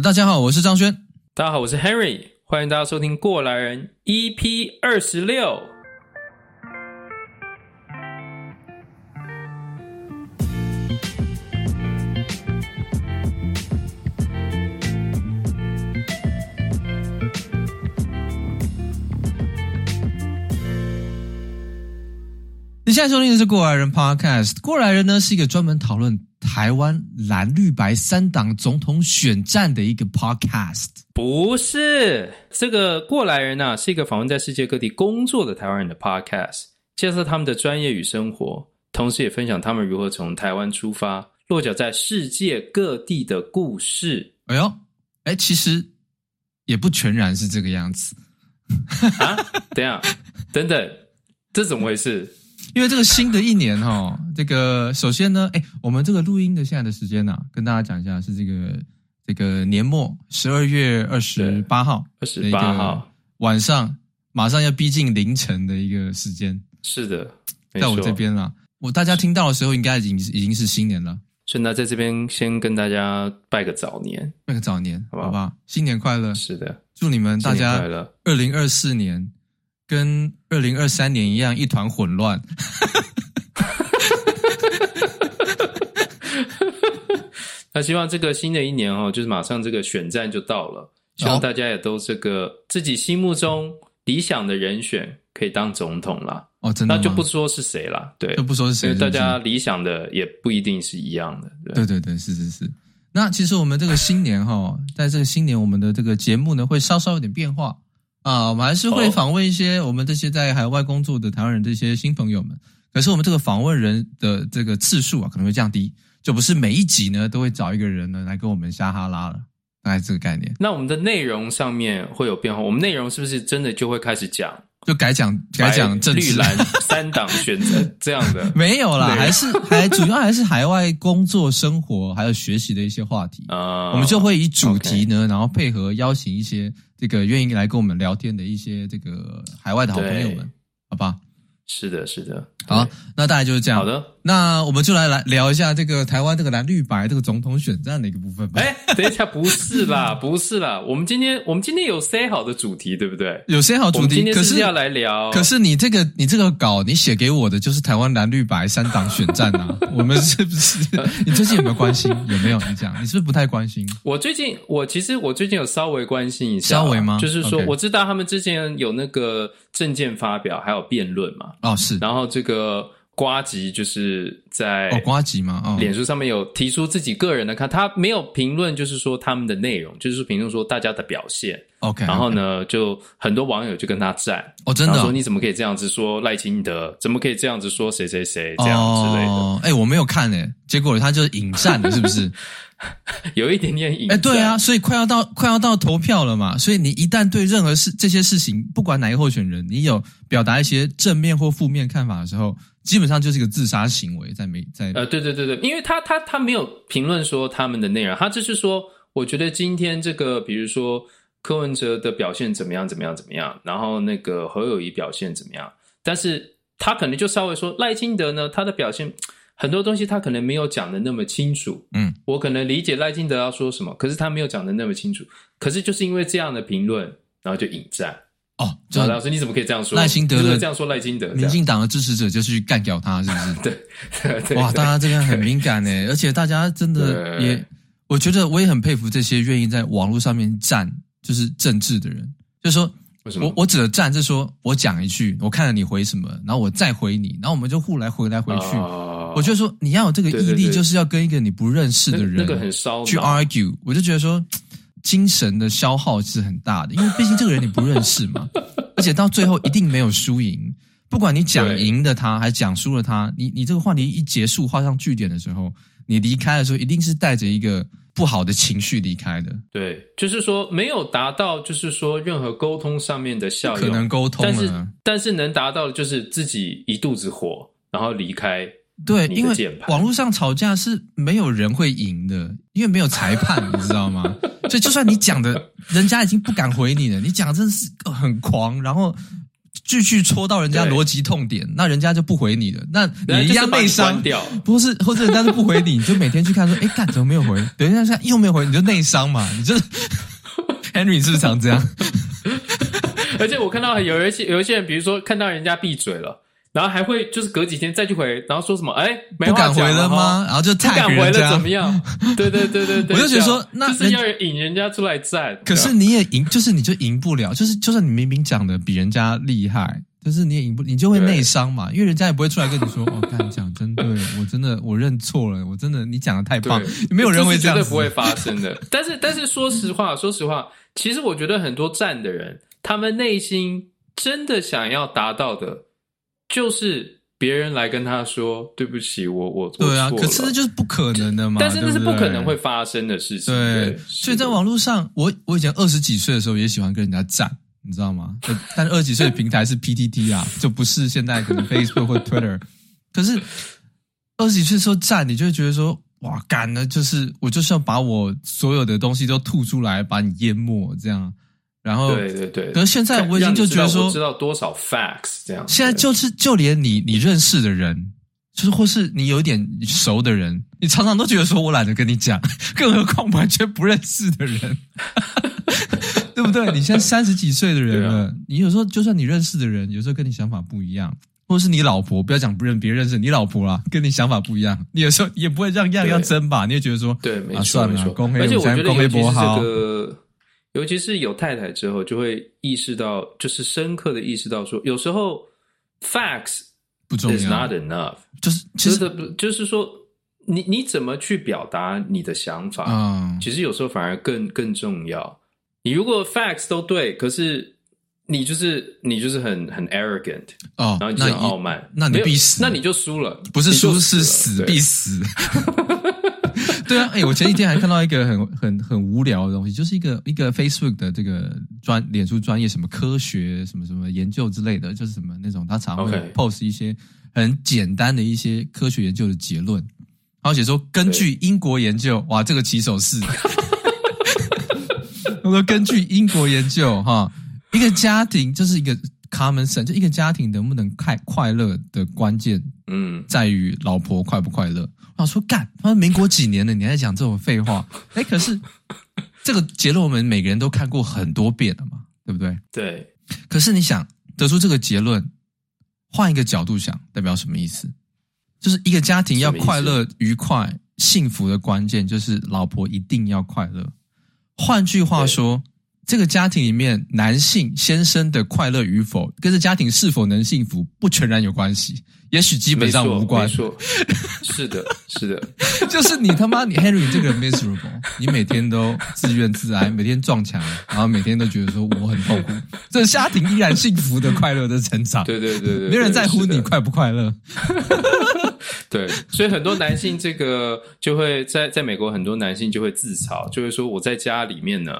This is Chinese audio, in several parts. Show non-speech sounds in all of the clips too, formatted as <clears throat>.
大家好，我是张轩。大家好，我是 Henry。欢迎大家收听《过来人》EP 二十六。你现在收听的是《过来人》Podcast，《过来人》呢是一个专门讨论台湾蓝绿白三党总统选战的一个 Podcast。不是，这个《过来人》呢是一个访问在世界各地工作的台湾人的 Podcast，介绍他们的专业与生活，同时也分享他们如何从台湾出发，落脚在世界各地的故事。哎呦，哎，其实也不全然是这个样子。啊，等下，等等，这怎么回事？因为这个新的一年哈，这个首先呢，哎，我们这个录音的现在的时间呢、啊，跟大家讲一下，是这个这个年末十二月二十八号，二十八号晚上，马上要逼近凌晨的一个时间。是的，在我这边啦，我大家听到的时候，应该已经已经是新年了。所以那在这边先跟大家拜个早年，拜个早年，好不好？好吧，新年快乐！是的，祝你们大家二零二四年。跟二零二三年一样一团混乱，<laughs> 那希望这个新的一年哦，就是马上这个选战就到了，希望大家也都这个自己心目中理想的人选可以当总统啦。哦，真的，那就不说是谁啦，对，就不说是谁，因为大家理想的也不一定是一样的。对对对，是是是。那其实我们这个新年哈，在这个新年，我们的这个节目呢，会稍稍有点变化。啊，我们还是会访问一些我们这些在海外工作的台湾人这些新朋友们。可是我们这个访问人的这个次数啊，可能会降低，就不是每一集呢都会找一个人呢来跟我们瞎哈拉了，大概这个概念。那我们的内容上面会有变化，我们内容是不是真的就会开始讲，就改讲改讲政治绿蓝 <laughs> 三党选择这样的？没有啦，还是还主要还是海外工作生活还有学习的一些话题啊。我们就会以主题呢，然后配合邀请一些。这个愿意来跟我们聊天的一些这个海外的好朋友们，好吧？是的，是的。好，那大概就是这样。好的，那我们就来来聊一下这个台湾这个蓝绿白这个总统选战的一个部分吧。哎，等一下，不是啦，<laughs> 不是啦。我们今天我们今天有 say 好的主题，对不对？有 say 好主题，今天是要来聊。可是你这个你这个稿你写给我的就是台湾蓝绿白三党选战啊，<laughs> 我们是不是？<laughs> 你最近有没有关心？有没有？你讲，你是不是不太关心？我最近我其实我最近有稍微关心一下，稍微吗？就是说我知道他们之前有那个政见发表，还有辩论嘛。哦，是。然后这个。呱吉就是在哦，瓜吉嘛，哦，脸书上面有提出自己个人的看，他没有评论，就是说他们的内容，就是评论说大家的表现。OK，然后呢，就很多网友就跟他战哦，真的说你怎么可以这样子说赖清德？怎么可以这样子说谁谁谁这样之类的？哎，我没有看哎，结果他就是引战了，是不是？<laughs> 有一点点引战。哎，对啊，所以快要到快要到投票了嘛，所以你一旦对任何事这些事情，不管哪一个候选人，你有表达一些正面或负面看法的时候。基本上就是一个自杀行为，在没在呃，对对对对，因为他他他没有评论说他们的内容，他就是说，我觉得今天这个，比如说柯文哲的表现怎么样怎么样怎么样，然后那个侯友谊表现怎么样，但是他可能就稍微说赖清德呢，他的表现很多东西他可能没有讲的那么清楚，嗯，我可能理解赖清德要说什么，可是他没有讲的那么清楚，可是就是因为这样的评论，然后就引战。哦，就老师，你怎么可以这样说？赖清德的这样说，赖清德，民进党的支持者就去干掉他，是不是？<laughs> 对，<laughs> 对对哇，大家这个很敏感诶，<laughs> 而且大家真的也，我觉得我也很佩服这些愿意在网络上面站，就是政治的人。就是说？我我指的战，就是说我讲一句，我看了你回什么，然后我再回你，然后我们就互来回来回去。哦、我就说，你要有这个毅力，就是要跟一个你不认识的人去 argue。我就觉得说。精神的消耗是很大的，因为毕竟这个人你不认识嘛，<laughs> 而且到最后一定没有输赢。不管你讲赢的他，还是讲输了他，你你这个话题一结束，画上句点的时候，你离开的时候，一定是带着一个不好的情绪离开的。对，就是说没有达到，就是说任何沟通上面的效用，可能沟通了，但是但是能达到的就是自己一肚子火，然后离开。对，因为网络上吵架是没有人会赢的，因为没有裁判，<laughs> 你知道吗？所以就算你讲的，人家已经不敢回你了，你讲的真的是很狂，然后继续戳到人家逻辑痛点，那人家就不回你了。那你一样内伤，不是，或者人家就不回你，你就每天去看说，哎，干怎么没有回？等一下，又没有回，你就内伤嘛？你就是 <laughs> Henry 是不是常这样？<laughs> 而且我看到有一些有一些人，比如说看到人家闭嘴了。然后还会就是隔几天再去回，然后说什么？哎，不敢回了吗？然后就太敢回了，怎么样？对对对对对，<laughs> 我就觉得说，那就是要引人家出来战。可是你也赢，就是你就赢不了，就是就算你明明讲的比人家厉害，就是你也赢不，你就会内伤嘛，因为人家也不会出来跟你说，<laughs> 哦，看你讲真对，我真的我认错了，我真的你讲的太棒，没有人会这样，绝对不会发生的。<laughs> 但是但是说实话，说实话，其实我觉得很多站的人，他们内心真的想要达到的，就是。别人来跟他说对不起，我我对啊，可是那就是不可能的嘛，但是那是不可能会发生的事情。对，对所以在网络上，我我以前二十几岁的时候也喜欢跟人家战，你知道吗？<laughs> 但是二十几岁的平台是 PTT 啊，就不是现在可能 Facebook 或 Twitter。<laughs> 可是二十几岁的时候战，你就会觉得说哇，干了就是我就是要把我所有的东西都吐出来，把你淹没这样。然后，对对对。可是现在我已经就觉得说，知道多少 facts 这样。现在就是就连你你认识的人，就是或是你有一点熟的人，你常常都觉得说我懒得跟你讲，更何况完全不认识的人，<laughs> 对不对？你现在三十几岁的人了，啊、你有时候就算你认识的人，有时候跟你想法不一样，或是你老婆，不要讲不认别人认识你老婆啦，跟你想法不一样，你有时候也不会让样样争吧？你也觉得说，对，没错，啊、算了，没错。而且我觉得尤其是这个。尤其是有太太之后，就会意识到，就是深刻的意识到说，有时候 facts 不重要，is not enough，就是其实的，就是说，你你怎么去表达你的想法，嗯，其实有时候反而更更重要。你如果 facts 都对，可是你就是你就是很很 arrogant 哦，然后你就很傲慢，那你必死，那你就输了，不是输是死必死。<laughs> 对啊，哎、欸，我前几天还看到一个很 <laughs> 很很无聊的东西，就是一个一个 Facebook 的这个专脸书专业什么科学什么什么研究之类的，就是什么那种他常会 post 一些很简单的一些科学研究的结论，然后写说根据英国研究，哇，这个起手式，<laughs> 他说根据英国研究哈，一个家庭就是一个 common sense，就一个家庭能不能快快乐的关键，嗯，在于老婆快不快乐。我说干，他说民国几年了，你还在讲这种废话？哎，可是这个结论我们每个人都看过很多遍了嘛，对不对？对。可是你想得出这个结论，换一个角度想，代表什么意思？就是一个家庭要快乐、愉快、幸福的关键，就是老婆一定要快乐。换句话说，这个家庭里面男性先生的快乐与否，跟这家庭是否能幸福，不全然有关系。也许基本上无关，没错，<laughs> 是的，是的，就是你他妈你 Henry 这个 miserable，你每天都自怨自哀，每天撞墙，然后每天都觉得说我很痛苦，这家庭依然幸福的、快乐的成长，对对对对，没人在乎你快不快乐，<laughs> 对，所以很多男性这个就会在在美国，很多男性就会自嘲，就会说我在家里面呢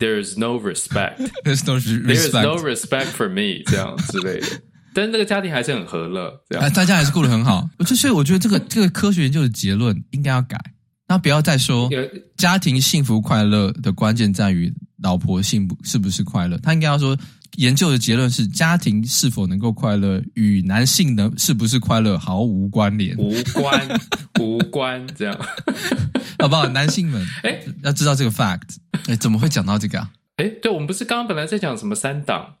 ，there is no <laughs> no respect，there's no respect for me，这样之类的。<laughs> 但是这个家庭还是很和乐，这样，大家还是过得很好。所以我觉得这个这个科学研究的结论应该要改，那不要再说家庭幸福快乐的关键在于老婆幸福是不是快乐，他应该要说研究的结论是家庭是否能够快乐与男性的是不是快乐毫无关联，无关 <laughs> 无关，这样好不好？男性们，哎，要知道这个 fact，哎，怎么会讲到这个啊？哎，对，我们不是刚刚本来在讲什么三党？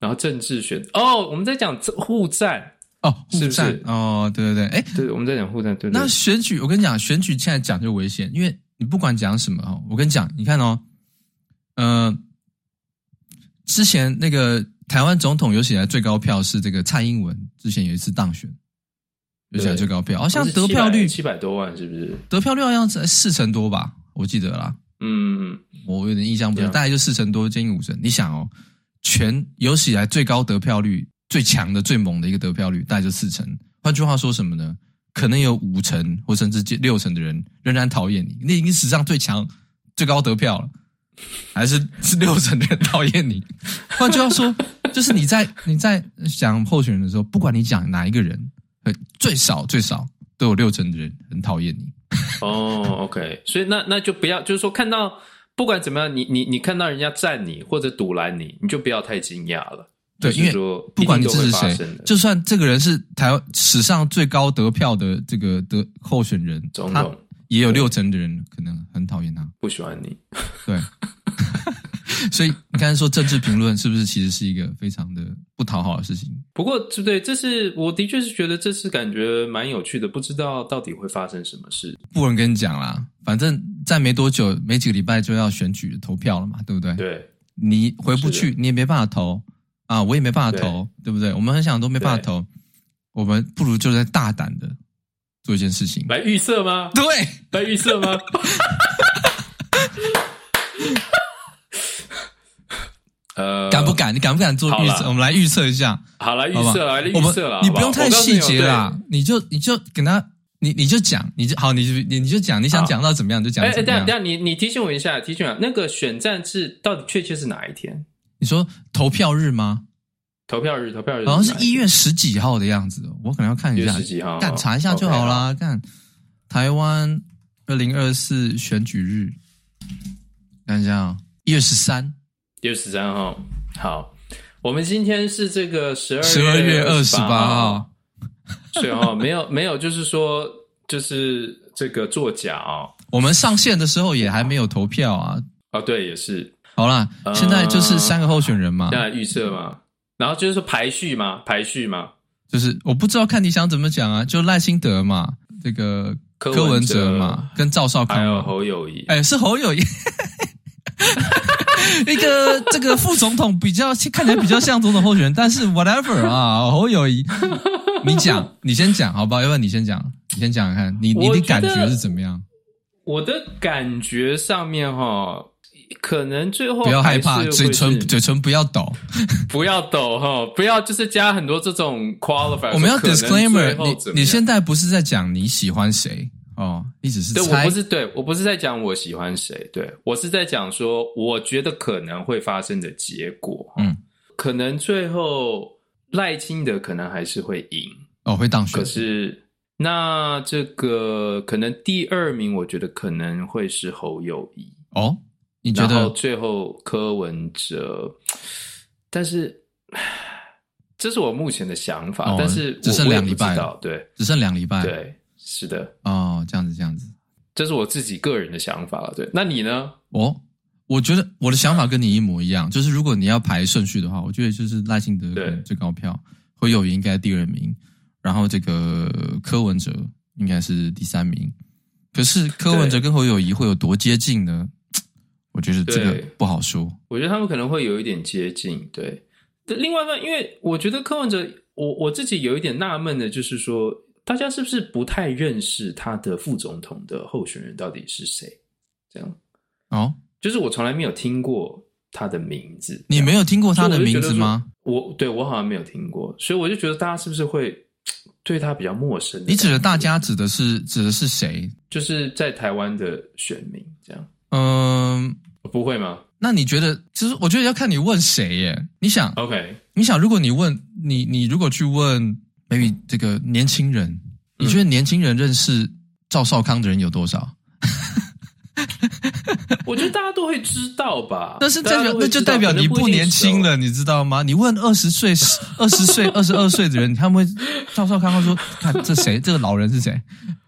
然后政治选哦，我们在讲互战哦，互战哦，对对对，哎，对，我们在讲互战，对，对。那选举，我跟你讲，选举现在讲就危险，因为你不管讲什么哦，我跟你讲，你看哦，呃，之前那个台湾总统有史以来最高票是这个蔡英文，之前有一次当选，有史以来最高票，好像得票率七百多万，是不是？得票率好像在四成多吧，我记得啦，嗯，我有点印象不深，大概就四成多，接近五成。你想哦。全有史以来最高得票率、最强的、最猛的一个得票率，大概就四成。换句话说什么呢？可能有五成或甚至六成的人仍然讨厌你，那已经史上最强、最高得票了，还是 <laughs> 是六成的人讨厌你？<laughs> 换句话说，就是你在你在讲候选人的时候，不管你讲哪一个人，最少最少都有六成的人很讨厌你。哦、oh，OK，所以那那就不要，就是说看到。不管怎么样，你你你看到人家赞你或者堵拦你，你就不要太惊讶了。对，因为不管你支持谁，就算这个人是台湾史上最高得票的这个的候选人，总统也有六成的人可能很讨厌他，不喜欢你。对。<laughs> 所以你刚才说政治评论是不是其实是一个非常的不讨好的事情？不过，对对，这是我的确是觉得这次感觉蛮有趣的，不知道到底会发生什么事。不能跟你讲啦，反正再没多久，没几个礼拜就要选举投票了嘛，对不对？对，你回不去，你也没办法投啊，我也没办法投，对，对不对？我们很想都没办法投，我们不如就在大胆的做一件事情，来预测吗？对，来预测吗？<laughs> 呃，敢不敢？你敢不敢做预测？我们来预测一下。好了，预测来预测了。你不用太细节啦，你就你就跟他，你你就讲，你就好，你就你你就讲，你想讲到怎么样就讲。哎，等下等下，你你提醒我一下，提醒我那个选战是到底确切是哪一天？你说投票日吗？投票日，投票日，好像是一月十几号的样子。我可能要看一下，十几号，干查一下就好啦。看台湾二零二四选举日，看一下，一月十三。一月十三号，好，我们今天是这个十二十二月二十八号，对哦，没有没有，就是说就是这个作假啊、哦。我们上线的时候也还没有投票啊。啊，对，也是。好啦，现在就是三个候选人嘛，现在预测嘛，然后就是说排序嘛，排序嘛，就是我不知道看你想怎么讲啊，就赖清德嘛，这个柯文哲嘛，跟赵少康还有侯友谊，哎，是侯友宜。<laughs> 一个这个副总统比较看起来比较像总统候选人，但是 whatever 啊，侯友谊，<laughs> 你讲，你先讲，好不好？要不然你先讲，你先讲讲看，你你的感觉是怎么样？我的感觉上面哈，可能最后不要害怕，嘴唇嘴唇不要抖，<laughs> 不要抖哈，不要就是加很多这种 qualifier。我们要 disclaimer，你你现在不是在讲你喜欢谁？哦，你只是猜。对，我不是对，我不是在讲我喜欢谁，对，我是在讲说我觉得可能会发生的结果。嗯，可能最后赖清德可能还是会赢哦，会当选。可是那这个可能第二名，我觉得可能会是侯友谊哦。你觉得？然后最后柯文哲，但是 <sighs> 这是我目前的想法。哦，但是只剩两礼拜，对，只剩两礼拜，对。是的，哦，这样子，这样子，这是我自己个人的想法了。对，那你呢？哦，我觉得我的想法跟你一模一样，就是如果你要排顺序的话，我觉得就是赖清德最高票，侯友宜应该第二名，然后这个柯文哲应该是第三名。可是柯文哲跟侯友谊会有多接近呢？我觉得这个不好说。我觉得他们可能会有一点接近。对，另外呢，因为我觉得柯文哲，我我自己有一点纳闷的，就是说。大家是不是不太认识他的副总统的候选人到底是谁？这样哦，就是我从来没有听过他的名字。你没有听过他的名字吗？我，我对我好像没有听过，所以我就觉得大家是不是会对他比较陌生？你指的大家指的是指的是谁？就是在台湾的选民这样。嗯，不会吗？那你觉得？其实我觉得要看你问谁耶。你想，OK？你想，如果你问你，你如果去问。maybe 这个年轻人，你觉得年轻人认识赵少康的人有多少？<laughs> 我觉得大家都会知道吧。但是代表那就代表你不年轻了，你知道吗？你问二十岁、<laughs> 二十岁、二十二岁的人，他们会赵少康会说：“看这谁？这个老人是谁？”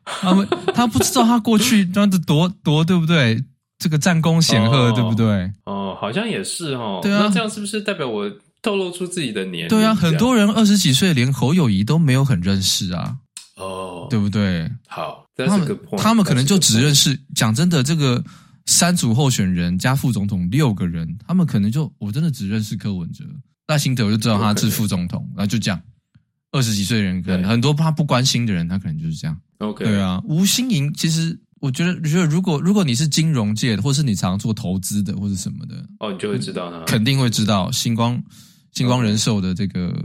他们他不知道他过去这样子多多对不对？这个战功显赫，哦、对不对？哦，好像也是哦。对啊，那这样是不是代表我？透露出自己的年龄，对啊，很多人二十几岁连侯友谊都没有很认识啊，哦，对不对？好，他们他们可能就只认识，讲真的，这个三组候选人加副总统六个人，他们可能就我真的只认识柯文哲、赖清德，我就知道他是副总统，然后就这样。二十几岁人，可能很多他不关心的人，他可能就是这样。OK，对啊，吴欣盈，其实我觉得，觉得如果如果你是金融界的，或是你常做投资的，或是什么的，哦，你就会知道呢，肯定会知道星光。星光人寿的这个、oh.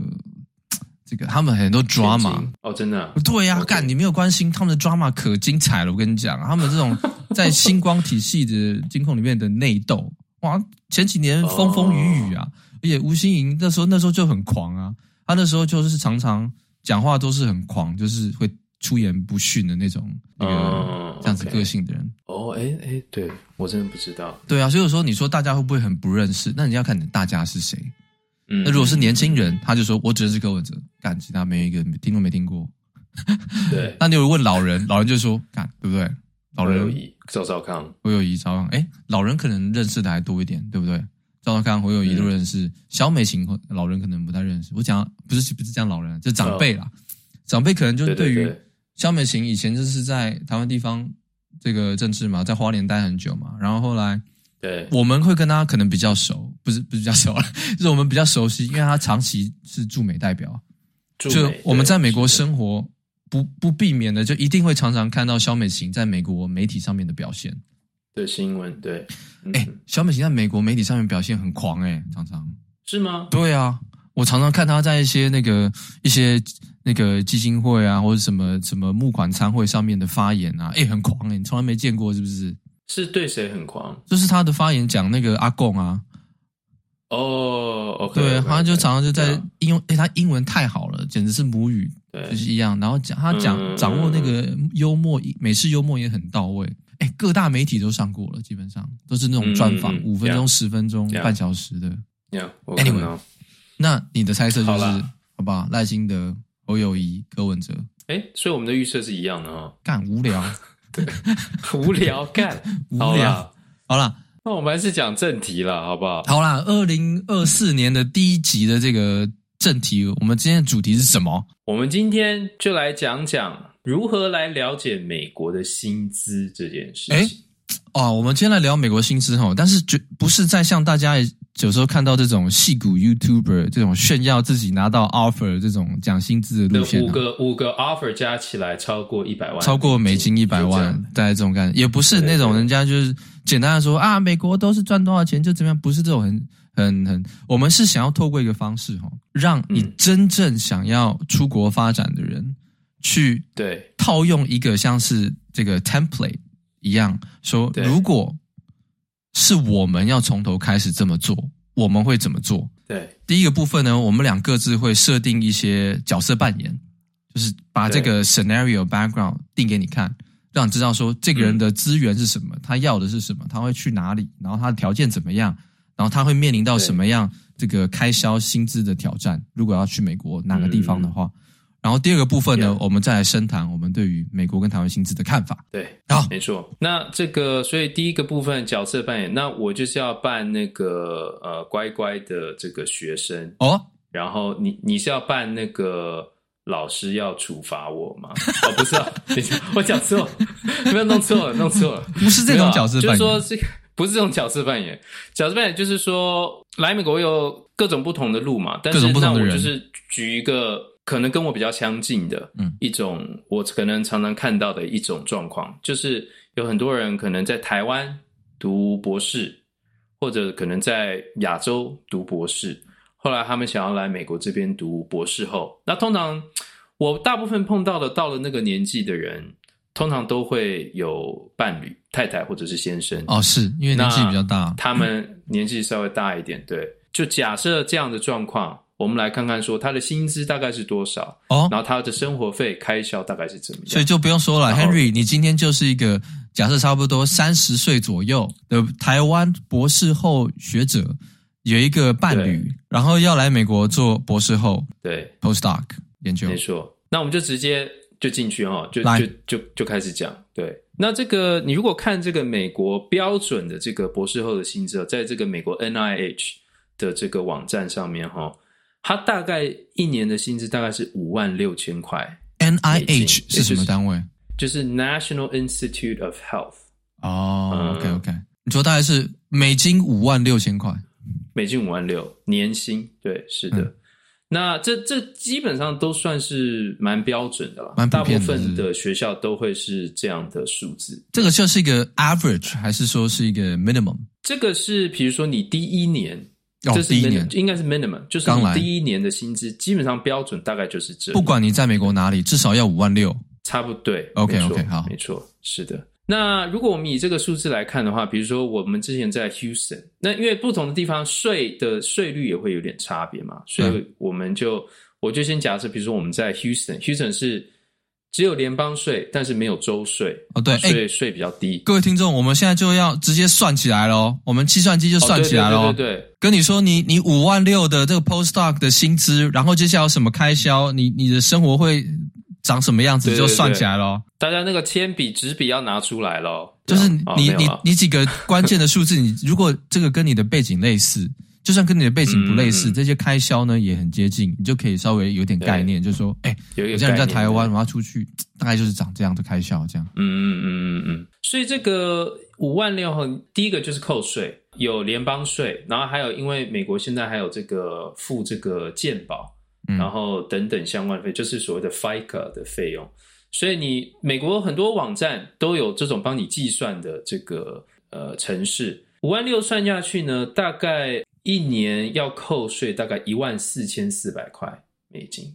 这个，他们很多 drama 哦，oh, 真的、啊，对呀、啊，干.你没有关心他们的 drama 可精彩了。我跟你讲，他们这种在星光体系的金控里面的内斗，哇，前几年风风雨雨啊，oh. 而且吴欣盈那时候那时候就很狂啊，他那时候就是常常讲话都是很狂，就是会出言不逊的那种那个、oh. 这样子个性的人。哦，哎哎，对我真的不知道。对啊，所以说你说大家会不会很不认识？那你要看你大家是谁。嗯，那如果是年轻人，他就说我只认识柯文哲，干其他没有一个听都没听过。对，<laughs> 那你有问老人，老人就说干对不对？老人侯友宜、赵少康、侯友谊、赵少康，哎，老人可能认识的还多一点，对不对？赵少康、侯友谊都认识，萧、嗯、美琴老人可能不太认识。我讲不是不是讲老人，就长辈啦，哦、长辈可能就对于萧美琴以前就是在台湾地方这个政治嘛，在花莲待很久嘛，然后后来对我们会跟他可能比较熟，不是不是比较熟了，<laughs> 就是我们比较熟悉，因为他长期是驻美代表，就我们在美国生活。不不避免的，就一定会常常看到萧美琴在美国媒体上面的表现的新闻。对，哎、嗯，萧美琴在美国媒体上面表现很狂、欸，哎，常常是吗？对啊，我常常看他在一些那个一些那个基金会啊，或者什么什么募款餐会上面的发言啊，哎，很狂哎、欸，你从来没见过是不是？是对谁很狂？就是他的发言讲那个阿贡啊。哦、oh, 对，好像就常常就在应用，哎，他英文太好了，简直是母语，对，就是一样。然后讲他讲掌握那个幽默，美式幽默也很到位。哎，各大媒体都上过了，基本上都是那种专访，五分钟、十分钟、半小时的。Anyway，那你的猜测就是，好不好？赖清德、侯友谊、柯文哲。哎，所以我们的预测是一样的哦。干无聊，<laughs> 对，无聊 <laughs> 干无聊。好了。那我们还是讲正题了，好不好？好啦，二零二四年的第一集的这个正题，我们今天的主题是什么？我们今天就来讲讲如何来了解美国的薪资这件事情。哎，哦，我们今天来聊美国薪资哈，但是绝不是在向大家有时候看到这种戏骨 YouTuber 这种炫耀自己拿到 offer 这种讲薪资的路线。五个五个 offer 加起来超过一百万，超过美金一百万，大概这种感觉，也不是那种人家就是。简单的说啊，美国都是赚多少钱就怎么样，不是这种很很很，我们是想要透过一个方式哈，让你真正想要出国发展的人去对套用一个像是这个 template 一样，说如果是我们要从头开始这么做，我们会怎么做？对，第一个部分呢，我们俩各自会设定一些角色扮演，就是把这个 scenario background 定给你看。让你知道说这个人的资源是什么，他要的是什么，他会去哪里，然后他的条件怎么样，然后他会面临到什么样这个开销薪资的挑战。如果要去美国哪个地方的话，然后第二个部分呢，我们再来深谈我们对于美国跟台湾薪资的看法。对，好，没错。那这个，所以第一个部分角色扮演，那我就是要扮那个呃乖乖的这个学生哦，然后你你是要扮那个。老师要处罚我吗？<laughs> 哦，不是啊，等一下，我讲错了，<laughs> 不要弄错了，弄错了，不是这种角色扮演，就是说这个不是这种角色扮演，角色扮演就是说来美国有各种不同的路嘛，但是那我就是举一个可能跟我比较相近的，嗯，一种我可能常常看到的一种状况，就是有很多人可能在台湾读博士，或者可能在亚洲读博士。后来他们想要来美国这边读博士后，那通常我大部分碰到的到了那个年纪的人，通常都会有伴侣、太太或者是先生。哦，是因为年纪比较大，他们年纪稍微大一点。对，就假设这样的状况，我们来看看说他的薪资大概是多少哦，然后他的生活费开销大概是怎么样。所以就不用说了，Henry，你今天就是一个假设差不多三十岁左右的台湾博士后学者。有一个伴侣，然后要来美国做博士后，对，postdoc 研究，没错。那我们就直接就进去哈，就就就就开始讲。对，那这个你如果看这个美国标准的这个博士后的薪资，在这个美国 NIH 的这个网站上面哈，它大概一年的薪资大概是五万六千块。NIH 是什么单位？就是 National Institute of Health。哦，OK OK，你说大概是美金五万六千块。美金五万六年薪，对，是的。嗯、那这这基本上都算是蛮标准的了，蛮大部分的学校都会是这样的数字。这个就是一个 average，还是说是一个 minimum？这个是，比如说你第一年，哦，这是第一年应该是 minimum，就是你第一年的薪资，基本上标准大概就是这。不管你在美国哪里，至少要五万六，差不多。对，OK OK，好，没错，是的。那如果我们以这个数字来看的话，比如说我们之前在 Houston，那因为不同的地方税的税率也会有点差别嘛，所以我们就我就先假设，比如说我们在 Houston，Houston 是只有联邦税，但是没有州税哦。对，税税比较低。各位听众，我们现在就要直接算起来喽，我们计算机就算起来咯。对对对，跟你说，你你五万六的这个 postdoc 的薪资，然后接下来有什么开销，你你的生活会长什么样子，就算起来喽。大家那个铅笔、纸笔要拿出来喽。就是你你你几个关键的数字，你如果这个跟你的背景类似。就算跟你的背景不类似，嗯、这些开销呢也很接近，你就可以稍微有点概念，就是说，哎、欸，我现在在台湾，我要出去，大概就是长这样的开销，这样。嗯嗯嗯嗯嗯。所以这个五万六后，第一个就是扣税，有联邦税，然后还有因为美国现在还有这个付这个健保，然后等等相关费，就是所谓的 FICA 的费用。所以你美国很多网站都有这种帮你计算的这个呃城市，五万六算下去呢，大概。一年要扣税大概一万四千四百块美金，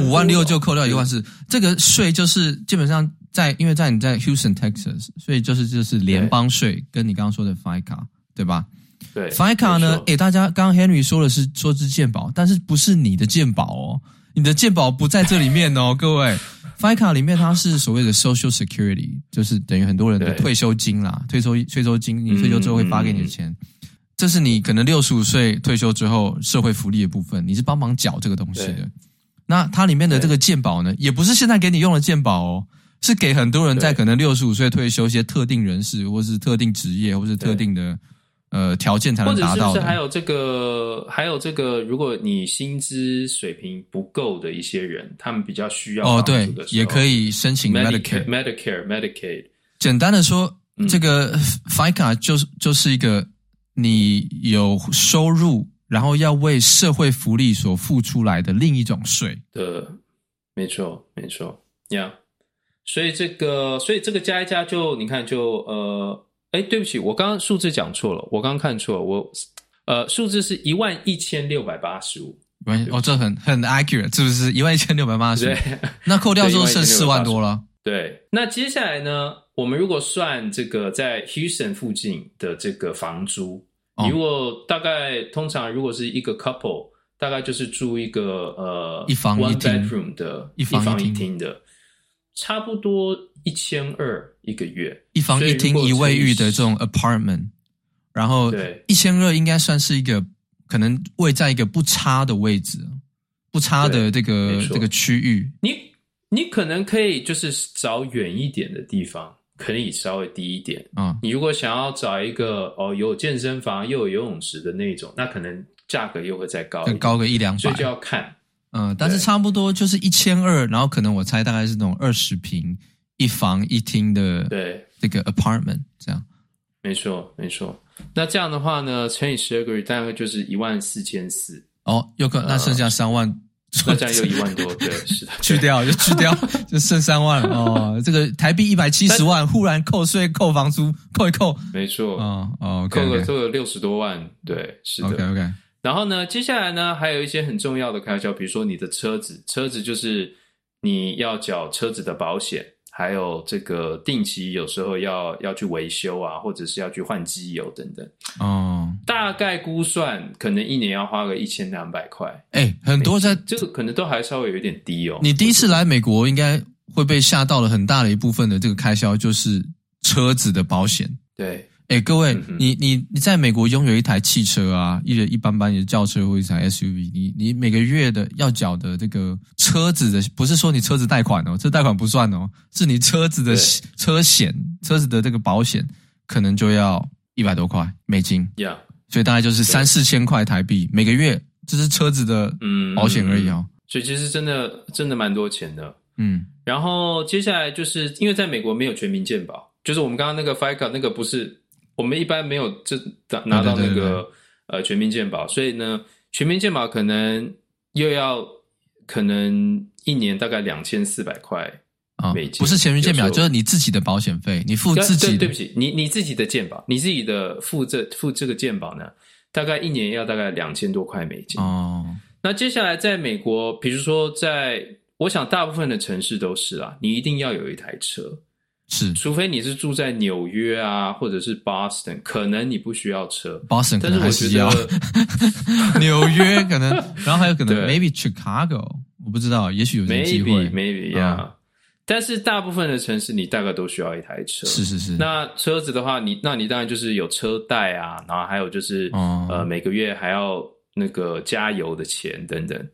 五万六就扣掉一万四，这个税就是基本上在，因为在你在 Houston Texas，所以就是就是联邦税，跟你刚刚说的 FICA 对吧？对，FICA 呢？诶，大家刚刚 Henry 说的是说是健保，但是不是你的健保哦，你的健保不在这里面哦，<laughs> 各位，FICA 里面它是所谓的 Social Security，就是等于很多人的退休金啦，退休退休金，你退休之后会发给你的钱。嗯嗯这是你可能六十五岁退休之后社会福利的部分，你是帮忙缴这个东西的。那它里面的这个健保呢，也不是现在给你用的健保哦，是给很多人在可能六十五岁退休一些特定人士，或是特定职业，或是特定的呃条件才能达到的。或者是不是还有这个，还有这个，如果你薪资水平不够的一些人，他们比较需要哦，对，也可以申请 Medicare、Medicare、Medicaid。简单的说，这个 FICA 就是就是一个。你有收入，然后要为社会福利所付出来的另一种税。对，没错，没错，呀、yeah.。所以这个，所以这个加一加就，你看就，呃，哎，对不起，我刚刚数字讲错了，我刚刚看错了，我，呃，数字是一万一千六百八十五。哦，这很很 accurate，是不是？一万一千六百八十五。那扣掉之后剩四万多了。对，那接下来呢？我们如果算这个在 Houston 附近的这个房租，哦、如果大概通常如果是一个 couple，大概就是住一个呃一房一厅。bedroom 的一房一厅。的，差不多一千二一个月，一房一厅一卫浴的这种 apartment，然后对。一千二应该算是一个可能位在一个不差的位置，不差的这个这个区域，你你可能可以就是找远一点的地方。可以稍微低一点啊、嗯。你如果想要找一个哦有健身房又有游泳池的那种，那可能价格又会再高一点，高个一两百，所以就要看。嗯，但是差不多就是一千二，然后可能我猜大概是那种二十平一房一厅的，对这个 apartment 这样。没错，没错。那这样的话呢，乘以十二个月，大概就是一万四千四。哦，又可能那剩下三万。嗯那这样又一万多，对，是的，<laughs> 去掉就去掉，<laughs> 就剩三万了哦。这个台币一百七十万，忽然扣税、扣房租、扣一扣，没错，哦哦，扣了扣了六十多万，对，是的。OK OK。然后呢，接下来呢，还有一些很重要的开销，比如说你的车子，车子就是你要缴车子的保险。还有这个定期有时候要要去维修啊，或者是要去换机油等等。哦，大概估算可能一年要花个一千两百块。哎，很多在这个可能都还稍微有一点低哦。你第一次来美国，应该会被吓到了，很大的一部分的这个开销就是车子的保险。对。哎，各位，嗯、你你你在美国拥有一台汽车啊，一一般般的轿车或一台 SUV，你你每个月的要缴的这个车子的，不是说你车子贷款哦，这贷款不算哦，是你车子的车险，车子的这个保险可能就要一百多块美金，Yeah. 所以大概就是三四千块台币每个月，这是车子的保险而已哦。所以其实真的真的蛮多钱的，嗯。然后接下来就是因为在美国没有全民健保，就是我们刚刚那个 FICA 那个不是。我们一般没有这拿到那个呃全民健保，所以呢，全民健保可能又要可能一年大概两千四百块美金，哦，不是全民健保，就是你自己的保险费，你付自己的。对，对不起，你你自己的健保，你自己的付这付这个健保呢，大概一年要大概两千多块美金哦。那接下来在美国，比如说在，我想大部分的城市都是啦，你一定要有一台车。是，除非你是住在纽约啊，或者是 Boston，可能你不需要车。Boston 可能还是要。<laughs> 纽约可能，然后还有可能 maybe Chicago，我不知道，也许有这机会。Maybe maybe yeah，、嗯、但是大部分的城市你大概都需要一台车。是是是。那车子的话，你那你当然就是有车贷啊，然后还有就是、哦、呃每个月还要那个加油的钱等等。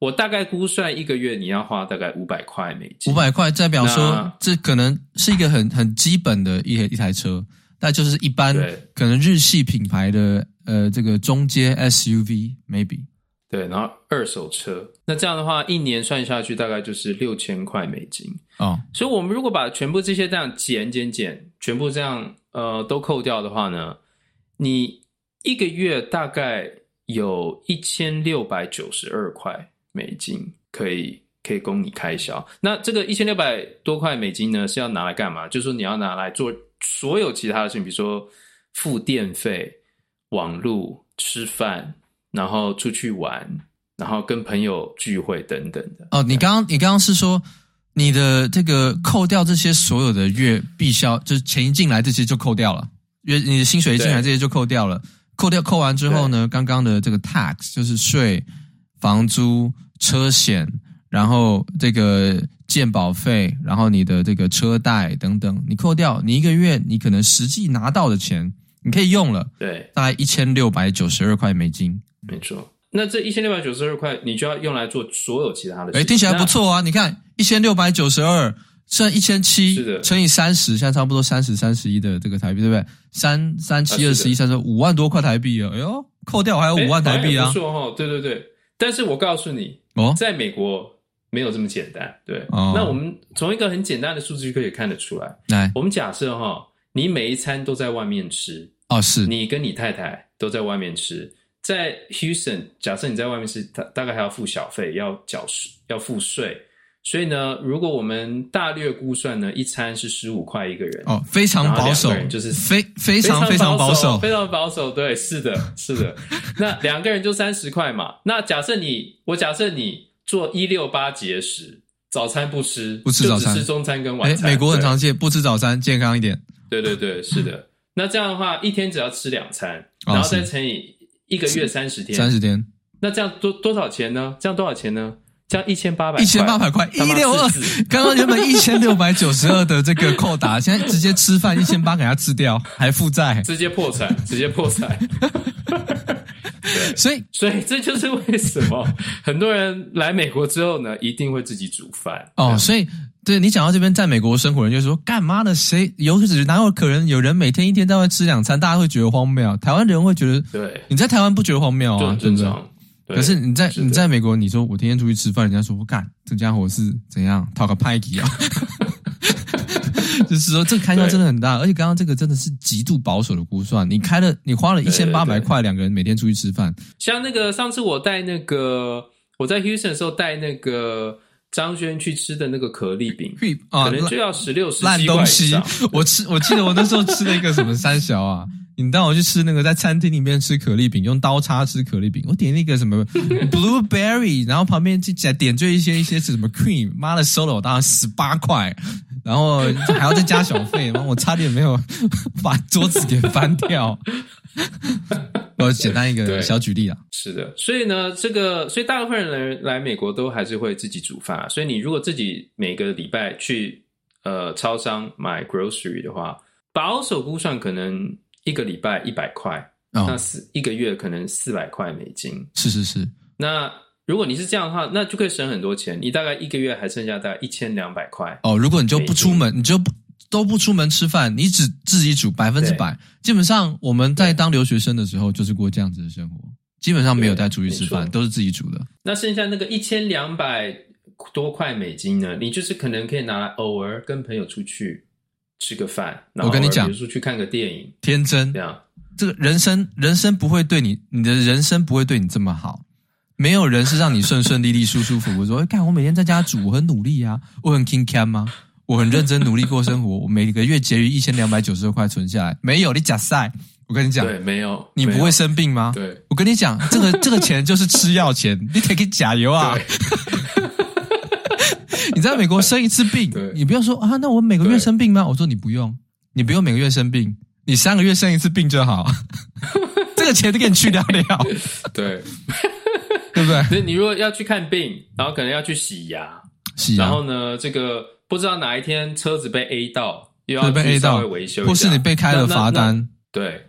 我大概估算一个月你要花大概五百块美金。五百块代表说这可能是一个很很基本的一一台车，那就是一般可能日系品牌的呃这个中阶 SUV maybe。对，然后二手车，那这样的话，一年算下去大概就是六千块美金哦。所以，我们如果把全部这些这样减减减，全部这样呃都扣掉的话呢，你一个月大概有一千六百九十二块美金可以可以供你开销。那这个一千六百多块美金呢，是要拿来干嘛？就是说你要拿来做所有其他的事情，比如说付电费、网路、吃饭。然后出去玩，然后跟朋友聚会等等的。哦，你刚刚你刚刚是说你的这个扣掉这些所有的月必销，就是钱一进来这些就扣掉了，月你的薪水一进来这些就扣掉了，扣掉扣完之后呢，刚刚的这个 tax 就是税、房租、车险，然后这个健保费，然后你的这个车贷等等，你扣掉，你一个月你可能实际拿到的钱你可以用了，对，大概一千六百九十二块美金。没错，那这一千六百九十二块，你就要用来做所有其他的事情。哎，听起来不错啊！你看，一千六百九十二剩一千七，乘以三十，现在差不多三十三十一的这个台币，对不对？三三七二十一，三十五万多块台币啊！哎呦，扣掉还有五万台币啊！不错哈，对对对。但是我告诉你，哦，在美国没有这么简单。对，哦，那我们从一个很简单的数字就可以看得出来。来，我们假设哈，你每一餐都在外面吃，哦，是你跟你太太都在外面吃。在 Houston，假设你在外面吃，大大概还要付小费，要缴税，要付税。所以呢，如果我们大略估算呢，一餐是十五块一个人哦，非常保守，就是非非常非常保守，非常保守。对，是的，是的。<laughs> 那两个人就三十块嘛。那假设你，我假设你做一六八节食，早餐不吃，不吃早餐，吃中餐跟晚餐。美国很常见，不吃早餐，健康一点。对对对，是的。那这样的话，一天只要吃两餐，然后再乘以。一个月三十天，三十天，那这样多多少钱呢？这样多少钱呢？这样一千八百，一千八百块，一六二。刚刚原本一千六百九十二的这个扣打，现在直接吃饭一千八给他吃掉，还负债，直接破产，直接破产。<laughs> 所以，所以这就是为什么很多人来美国之后呢，一定会自己煮饭。哦，所以。对，你讲到这边，在美国生活人就说，干嘛的？谁有只哪有可能有人每天一天在外吃两餐？大家会觉得荒谬。台湾人会觉得，对，你在台湾不觉得荒谬啊？正常。可是你在你在美国，你说我天天出去吃饭，人家说我干这家伙是怎样讨个派给啊？<laughs> 就是说这个开销真的很大，而且刚刚这个真的是极度保守的估算。你开了，你花了一千八百块，两个人每天出去吃饭。像那个上次我带那个我在 Houston 的时候带那个。张轩去吃的那个可丽饼，可能就要十六、十七块烂东西。<laughs> 我吃，我记得我那时候吃了一个什么三小啊？你带我去吃那个在餐厅里面吃可丽饼，用刀叉吃可丽饼。我点那个什么 <laughs> blueberry，然后旁边就点点缀一些一些什么 cream，妈的收了我大概十八块，然后还要再加小费，然后我差点没有把桌子给翻掉。<laughs> 我简单一个小举例啊，是的，所以呢，这个所以大部分人来来美国都还是会自己煮饭啊。所以你如果自己每个礼拜去呃超商买 grocery 的话，保守估算可能一个礼拜一百块，哦、那四一个月可能四百块美金。是是是。那如果你是这样的话，那就可以省很多钱。你大概一个月还剩下大概一千两百块。哦，如果你就不出门，你就不。都不出门吃饭，你只自己煮百分之百。基本上我们在当留学生的时候就是过这样子的生活，基本上没有带出去吃饭，都是自己煮的。那剩下那个一千两百多块美金呢？你就是可能可以拿来偶尔跟朋友出去吃个饭。我跟你讲，比如说去看个电影，天真这样。这个人生，人生不会对你，你的人生不会对你这么好。没有人是让你顺顺利利、舒舒服服。说，<laughs> 哎，看我每天在家煮，我很努力啊，我很 king can 吗？我很认真努力过生活，我每个月结余一千两百九十二块存下来。没有你假赛，我跟你讲，对，没有，你不会生病吗？对，我跟你讲，这个这个钱就是吃药钱，你得给加油啊！<laughs> <laughs> 你在美国生一次病，你不要说啊，那我每个月生病吗？我说你不用，你不用每个月生病，你三个月生一次病就好，<laughs> 这个钱都给你去掉了。<laughs> 对，对不对？那你如果要去看病，然后可能要去洗牙。洗牙，然后呢，这个不知道哪一天车子被 A 到，又要被 A 到维修，或是你被开了罚单，对。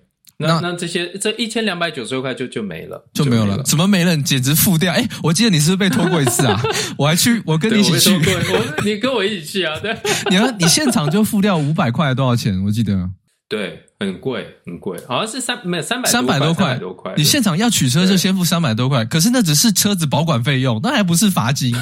那那这些这一千两百九十六块就就没了，就没有了。怎么没了？你简直付掉！哎，我记得你是不是被拖过一次啊？<laughs> 我还去，我跟你一起去。我你跟我一起去啊？对。<laughs> 你要你现场就付掉五百块多少钱？我记得。对，很贵，很贵，好像是三没有三百三百多块多块。你现场要取车就先付三百多块，可是那只是车子保管费用，那还不是罚金，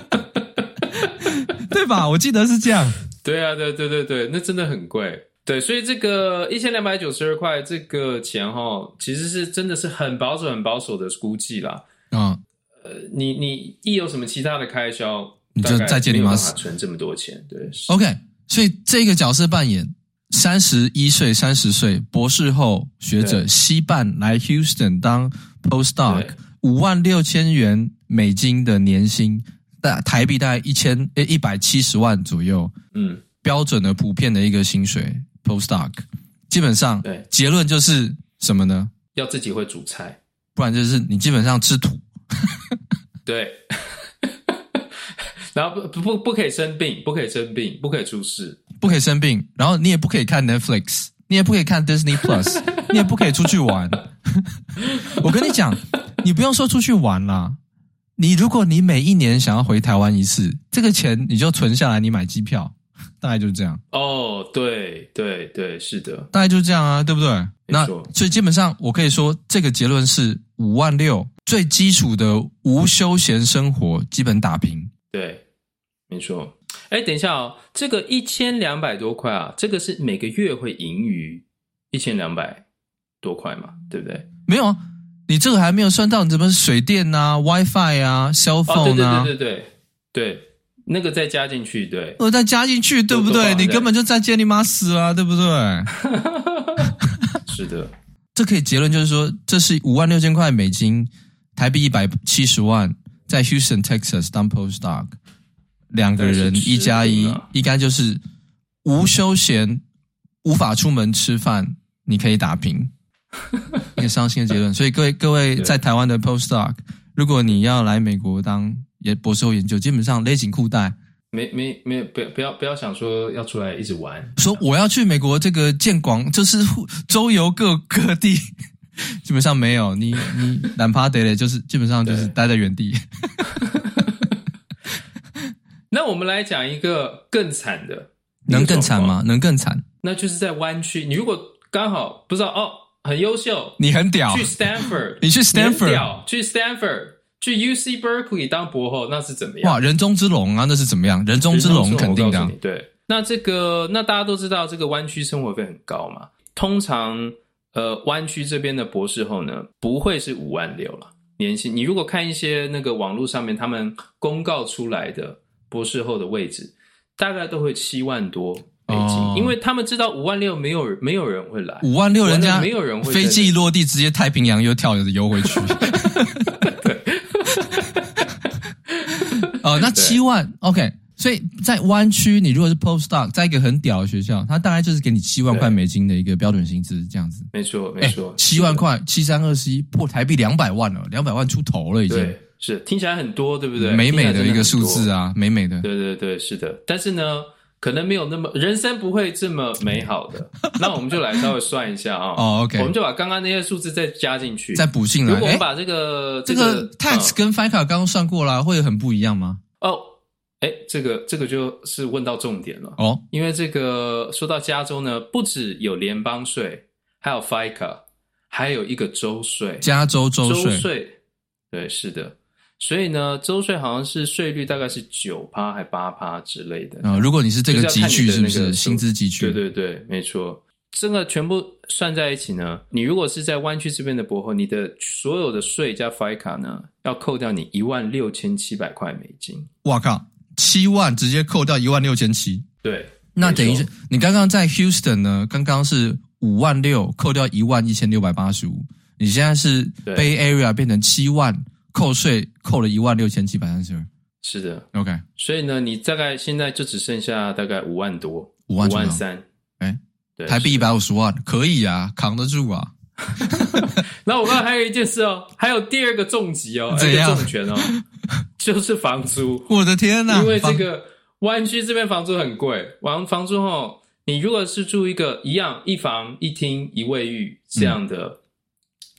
<laughs> 对吧？我记得是这样。对啊，对对对对，那真的很贵。对，所以这个一千两百九十二块这个钱哈，其实是真的是很保守、很保守的估计啦。嗯，呃，你你一有什么其他的开销，你就再见你妈，存这么多钱。对，OK。所以这个角色扮演三十一岁、三十岁博士后学者，西半来 Houston 当 postdoc，五万六千元美金的年薪，大台币大概一千诶一百七十万左右。嗯，标准的、普遍的一个薪水。Postdoc 基本上，对结论就是什么呢？要自己会煮菜，不然就是你基本上吃土。<laughs> 对，<laughs> 然后不不不可以生病，不可以生病，不可以出事，不可以生病。然后你也不可以看 Netflix，你也不可以看 Disney Plus，<laughs> 你也不可以出去玩。我跟你讲，你不用说出去玩啦，你如果你每一年想要回台湾一次，这个钱你就存下来，你买机票。<laughs> 大概就是这样哦，对对对，是的，大概就是这样啊，对不对？那所以基本上我可以说，这个结论是五万六最基础的无休闲生活基本打平。对，没错。哎，等一下哦，这个一千两百多块啊，这个是每个月会盈余一千两百多块嘛，对不对？没有啊，你这个还没有算到你怎么水电啊、WiFi 啊、啊，哦、对对对对对。对那个再加进去，对，我再加进去，对不对？你根本就在接你妈死啊，对不对？<laughs> 是的，<laughs> 这可以结论就是说，这是五万六千块美金，台币一百七十万，在 Houston Texas 当 postdoc，两个人一加一，应该就是无休闲，无法出门吃饭，你可以打平，<laughs> 一个伤心的结论。所以各位各位在台湾的 postdoc，如果你要来美国当。也博士后研究，基本上勒紧裤带，没没没有，不要不要不要想说要出来一直玩，说我要去美国这个见广，就是 <laughs> 周游各各地，<laughs> 基本上没有，你你懒趴得嘞，就是基本上就是待在原地。<laughs> 那我们来讲一个更惨的，能更惨吗？能更惨？那就是在湾区，你如果刚好不知道哦，很优秀，你很屌，去 Stanford，你去 Stanford，去 Stanford。去 UC Berkeley 当博后，那是怎么样？哇，人中之龙啊，那是怎么样？人中之龙肯定的。对，那这个那大家都知道，这个湾区生活费很高嘛。通常，呃，湾区这边的博士后呢，不会是五万六了年薪。你如果看一些那个网络上面他们公告出来的博士后的位置，大概都会七万多美金，哦、因为他们知道五万六没有没有人会来，五万六人家没有人会飞机一落地直接太平洋又跳着游回去。<laughs> 哦，那七万，OK，所以在湾区，你如果是 postdoc，在一个很屌的学校，它大概就是给你七万块美金的一个标准薪资，这样子。没错，没错，七万块，七三二十一，破台币两百万了，两百万出头了已经。对，是听起来很多，对不对？美美的一个数字啊，美美的。对对对，是的。但是呢，可能没有那么，人生不会这么美好的。<laughs> 那我们就来稍微算一下啊。哦，OK，我们就把刚刚那些数字再加进去，再补进来。如果我们把这个这个 tax 跟 FICA 刚刚算过了，会很不一样吗？哦，哎，这个这个就是问到重点了哦，因为这个说到加州呢，不只有联邦税，还有 FICA，还有一个州税，加州州税，州税，对，是的，所以呢，周税好像是税率大概是九趴还八趴之类的啊、哦。如果你是这个集聚，是不是薪资集聚？对对对，没错。这个全部算在一起呢，你如果是在湾区这边的博后，你的所有的税加 FICA 呢，要扣掉你一万六千七百块美金。哇靠，七万直接扣掉一万六千七。对，那等于是你刚刚在 Houston 呢，刚刚是五万六扣掉一万一千六百八十五，你现在是 Bay Area 变成七万扣税扣了一万六千七百三十二。是的，OK。所以呢，你大概现在就只剩下大概五万多，五万五万三。台币一百五十万可以啊，扛得住啊。<laughs> 那我刚才还有一件事哦，还有第二个重疾哦，<laughs> 这个重拳哦，<laughs> 就是房租。我的天哪！因为这个湾区这边房租很贵，完房租后，你如果是住一个一样一房一厅一卫浴这样的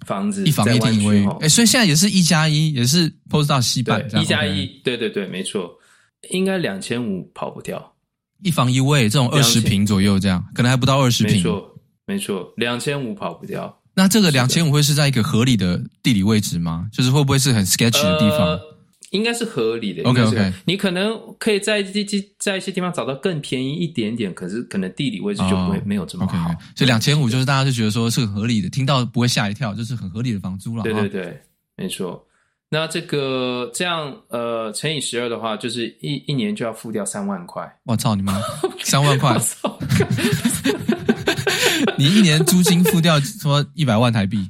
房子，嗯、一房一厅一卫浴，哎、欸，所以现在也是一加一，也是 post 到西半一加一，对对对，没错，应该两千五跑不掉，一房一卫这种二十平左右这样，可能还不到二十平，没错没错，两千五跑不掉。那这个两千五会是在一个合理的地理位置吗？就是会不会是很 sketchy 的地方？呃应该是合理的。OK OK，你可能可以在一些在一些地方找到更便宜一点点，可是可能地理位置就不会没有这么好。Oh, okay, okay. 所以两千五就是大家就觉得说是很合理的，听到不会吓一跳，就是很合理的房租了。对对对，没错。那这个这样呃乘以十二的话，就是一一年就要付掉三万块。我操你妈，<laughs> 三万块！<laughs> <laughs> 你一年租金付掉说一百万台币。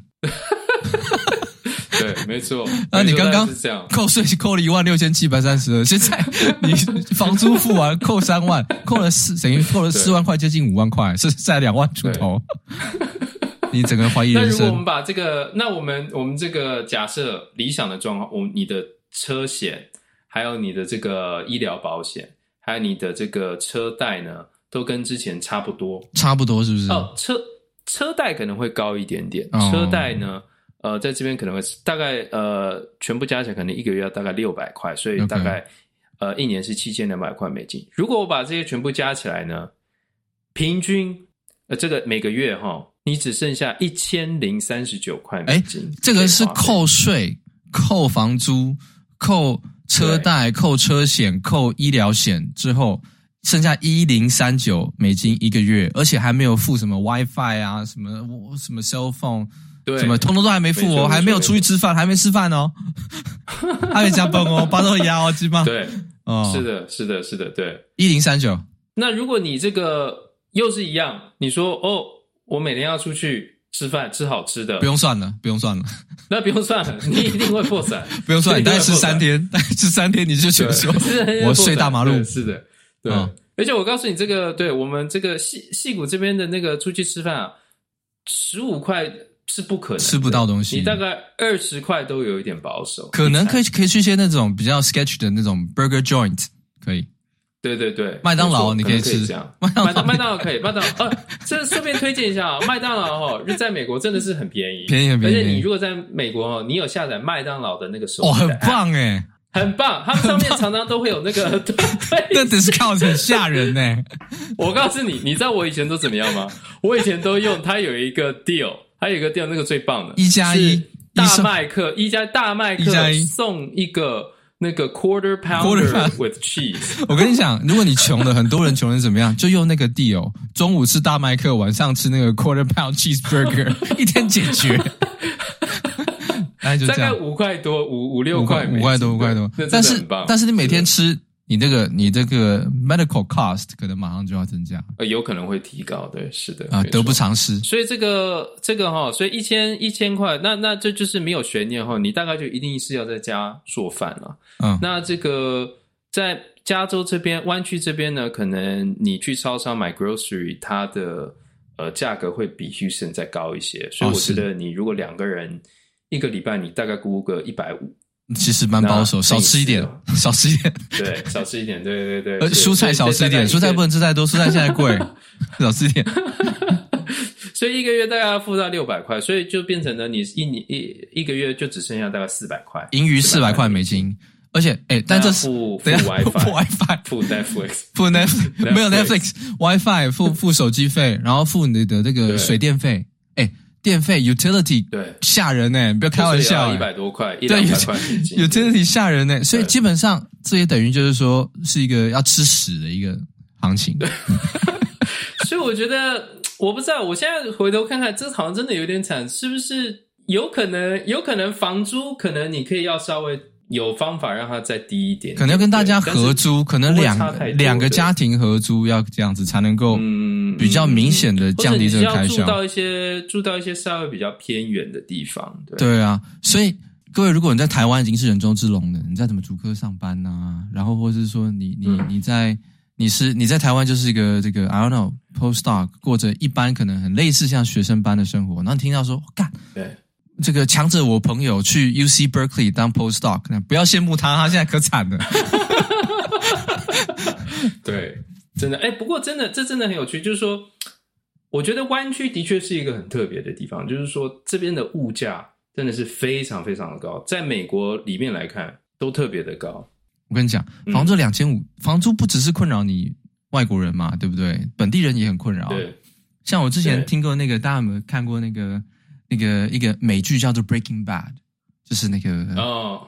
对，没错。那你刚刚扣税扣了一万六千七百三十二，现在你房租付完扣三万，扣了四等于扣了四万块，接近五万块，是在两万出头。<laughs> 你整个怀疑人生。那如果我们把这个，那我们我们这个假设理想的状况，我们你的车险，还有你的这个医疗保险，还有你的这个车贷呢，都跟之前差不多，差不多是不是？哦，车车贷可能会高一点点，哦、车贷呢？呃，在这边可能会大概呃，全部加起来可能一个月要大概六百块，所以大概.呃一年是七千两百块美金。如果我把这些全部加起来呢，平均呃这个每个月哈，你只剩下一千零三十九块美金。哎，这个是扣税、扣房租、扣车贷、扣车险、扣医疗险之后，剩下一零三九美金一个月，而且还没有付什么 WiFi 啊，什么什么 cell phone。对，什么通通都还没付哦，还没有出去吃饭，还没吃饭哦，<laughs> 还没加班哦，八都压哦，鸡巴。对，哦，是的，是的，是的，对，一零三九。那如果你这个又是一样，你说哦，我每天要出去吃饭，吃好吃的，不用算了，不用算了，那不用算了，<laughs> 你一定会破产，<laughs> 不用算，你大概吃三天，大概吃三天你就全说，我睡大马路，是的，对，而且我告诉你，这个对我们这个戏戏谷这边的那个出去吃饭啊，十五块。是不可能吃不到东西，你大概二十块都有一点保守，可能可以可以去一些那种比较 sketch 的那种 burger joint，可以。对对对，麦当劳你可以吃，麦当麦当劳可以，麦当劳。呃，这顺便推荐一下啊，麦当劳哦，在美国真的是很便宜，便宜很便宜。而且你如果在美国哦，你有下载麦当劳的那个手机，哦，很棒哎，很棒，他们上面常常都会有那个，<laughs> 那 discount 很吓人呢。我告诉你，你知道我以前都怎么样吗？我以前都用它有一个 deal。还有一个店，那个最棒的，一加一大麦克，一加大麦克送一个那个 quarter pounder with cheese。<laughs> 我跟你讲，如果你穷的，很多人穷人怎么样，就用那个 deal，中午吃大麦克，晚上吃那个 quarter pound cheeseburger，<laughs> 一天解决。<laughs> 大概五块多，五五六块，五块多，五块多。但是，但是你每天吃。你这个，你这个 medical cost 可能马上就要增加，呃，有可能会提高，对，是的，啊，得不偿失。所以这个，这个哈，所以一千一千块，那那这就是没有悬念哈，你大概就一定是要在家做饭了。嗯，那这个在加州这边湾区这边呢，可能你去超商买 grocery，它的呃价格会比 Houston 再高一些，所以我觉得你如果两个人一个礼拜，你大概估个一百五。其实蛮保守，少吃一点，<laughs> 少吃一点。对，少吃一点，对对对。蔬菜少吃一点，蔬菜不能吃太多，蔬菜现在贵，<laughs> 少吃一点。<laughs> 所以一个月大概要付到六百块，所以就变成了你一年一一个月就只剩下大概四百块，盈余四百块美金。而且，哎，但这是付付 WiFi，付 Netflix，付 Netflix，没有 Netflix，WiFi，付付手机费，然后付你的这个水电费，哎。电费 utility 对吓人呢，不要开玩笑，一百多块，一两百块，utility 吓人呢，所以基本上这也等于就是说是一个要吃屎的一个行情。对 <laughs> 所以我觉得，我不知道，我现在回头看看，这好像真的有点惨，是不是？有可能，有可能房租可能你可以要稍微。有方法让它再低一点，可能要跟大家合租，可能两两个家庭合租要这样子才能够，比较明显的降低这个开销。住到一些住到一些稍微比较偏远的地方，对对啊。所以各位，如果你在台湾已经是人中之龙了，你在什么主科上班啊？然后或者是说你你你在你是你在台湾就是一个这个 I don't know postdoc 过着一般可能很类似像学生般的生活，然后你听到说干对。这个强者我朋友去 UC Berkeley 当 postdoc，不要羡慕他，他现在可惨了。<laughs> 对，真的，哎、欸，不过真的，这真的很有趣，就是说，我觉得湾区的确是一个很特别的地方，就是说，这边的物价真的是非常非常的高，在美国里面来看，都特别的高。我跟你讲，房租两千五，房租不只是困扰你外国人嘛，对不对？本地人也很困扰。对，像我之前听过那个，大家有没有看过那个那个一个美剧叫做《Breaking Bad》，就是那个哦，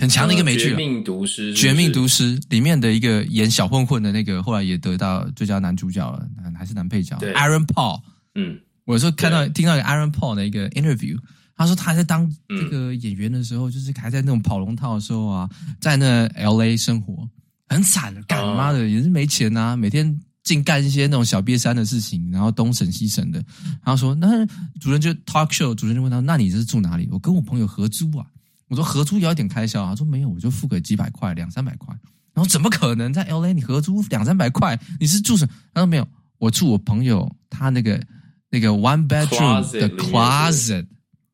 很强的一个美剧，《绝命毒师》绝命毒师》里面的一个演小混混的那个，后来也得到最佳男主角了，还是男配角，Aaron Paul。嗯，我有时候看到听到一个 Aaron Paul 的一个 interview。他说他在当这个演员的时候，嗯、就是还在那种跑龙套的时候啊，在那 L A 生活很惨的，干妈的也是没钱啊，每天净干一些那种小瘪三的事情，然后东省西省的。然后说那主任就 talk show，主任就问他，那你这是住哪里？我跟我朋友合租啊。我说合租也要点开销啊。他说没有，我就付个几百块，两三百块。然后怎么可能在 L A 你合租两三百块？你是住什么？他说没有，我住我朋友他那个那个 one bedroom 的 closet。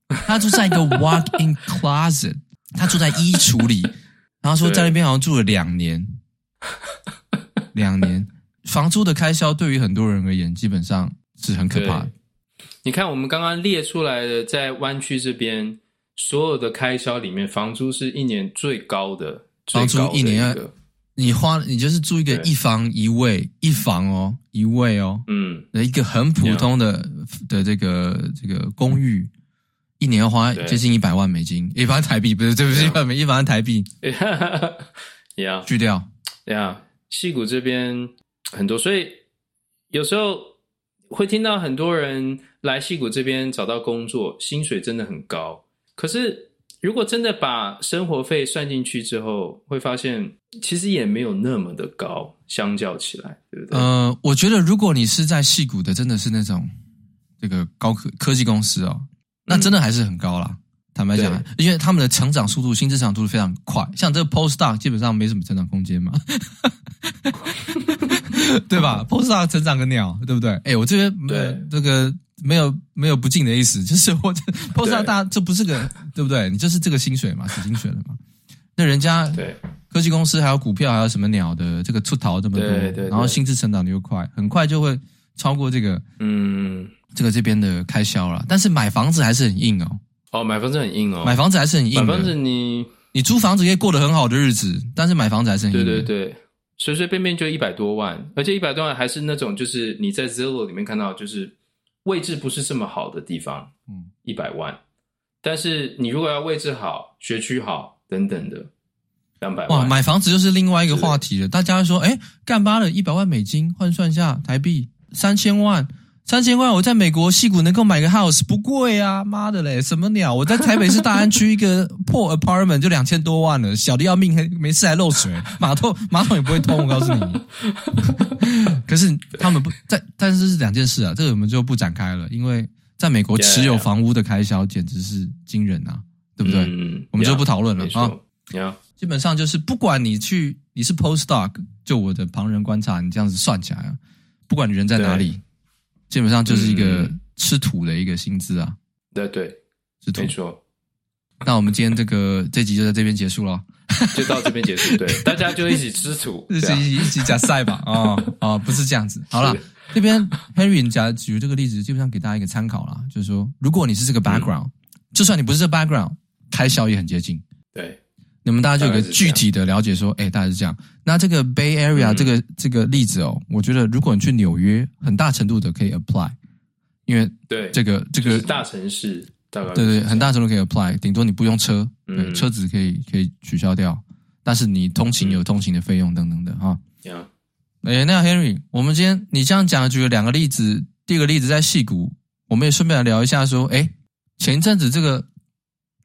他住在一个 walk-in <laughs> closet，他住在衣橱里，然后说在那边好像住了两年，两年，房租的开销对于很多人而言基本上是很可怕的。你看我们刚刚列出来的，在湾区这边所有的开销里面，房租是一年最高的，房租一年要你花，你就是住一个一房一卫，一房哦，一卫哦，嗯，一个很普通的的这个这个公寓。一年要花接近一百万美金，一百万台币不是，对不起，一百美一百万台币，呀，<laughs> 锯掉，呀，西谷这边很多，所以有时候会听到很多人来戏谷这边找到工作，薪水真的很高。可是如果真的把生活费算进去之后，会发现其实也没有那么的高，相较起来，对不对？呃，我觉得如果你是在戏谷的，真的是那种这个高科科技公司哦。那真的还是很高啦，坦白讲，因为他们的成长速度、薪资成长速度非常快。像这个 postdoc 基本上没什么成长空间嘛，<laughs> 对吧？postdoc 成长个鸟，对不对？哎、欸，我这边对这个没有没有不敬的意思，<laughs> 就是我 postdoc 大家这不是个对不对？你就是这个薪水嘛，死薪水了嘛。那人家对科技公司还有股票还有什么鸟的这个出逃这么多，对对对，然后薪资成长的又快，很快就会超过这个嗯。这个这边的开销了，但是买房子还是很硬哦。哦，买房子很硬哦。买房子还是很硬。买房子你你租房子可以过得很好的日子，但是买房子还是很硬。对对对，随随便便就一百多万，而且一百多万还是那种就是你在 Zillow 里面看到就是位置不是这么好的地方，嗯，一百万。但是你如果要位置好、学区好等等的，两百万。哇，买房子就是另外一个话题了。大家会说，哎，干巴了一百万美金换算下台币三千万。三千万，我在美国戏谷能够买个 house 不贵啊！妈的嘞，什么鸟？我在台北市大安区一个破 apartment 就两千多万了，小的要命，还没事还漏水，<laughs> 马桶马桶也不会通，我告诉你。<laughs> 可是他们不在，但是是两件事啊，这个我们就不展开了，因为在美国持有房屋的开销简直是惊人啊，对不对？嗯，我们就不讨论了啊。基本上就是不管你去你是 postdoc，就我的旁人观察，你这样子算起来啊，不管你人在哪里。基本上就是一个吃土的一个薪资啊，对对，吃土。没错。那我们今天这个这集就在这边结束了，<laughs> 就到这边结束。对，<laughs> 大家就一起吃土，一起一起加赛吧。啊啊，不是这样子。<laughs> 好了，这边 Henry 你假举这个例子，基本上给大家一个参考啦，就是说，如果你是这个 background，就算你不是这个 background，开销也很接近。对。你们大家就有个具体的了解，说，哎，大概是这样。那这个 Bay Area 这个、嗯、这个例子哦，我觉得如果你去纽约，很大程度的可以 apply，因为对这个这个大城市，大概对对，很大程度可以 apply，顶多你不用车，对，嗯、车子可以可以取消掉，但是你通勤有通勤的费用等等的哈。嗯、哎，那 Henry，我们今天你这样讲，举了两个例子，第一个例子在矽谷，我们也顺便来聊一下，说，哎，前一阵子这个。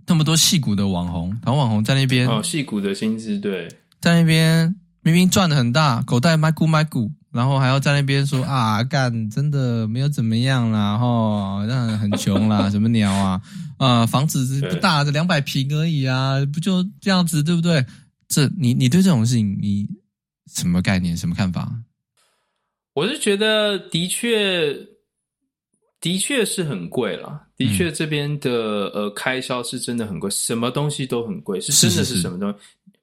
那么多戏骨的网红，然后网红在那边哦，戏骨的薪资对，在那边明明赚的很大，口袋卖股卖股，然后还要在那边说啊，干真的没有怎么样啦，吼，让人很穷啦，<laughs> 什么鸟啊，啊，房子不大，这两百平而已啊，不就这样子，对不对？这你你对这种事情你什么概念，什么看法？我是觉得的确。的确是很贵了，的确这边的呃开销是真的很贵，什么东西都很贵，是真的是什么东西，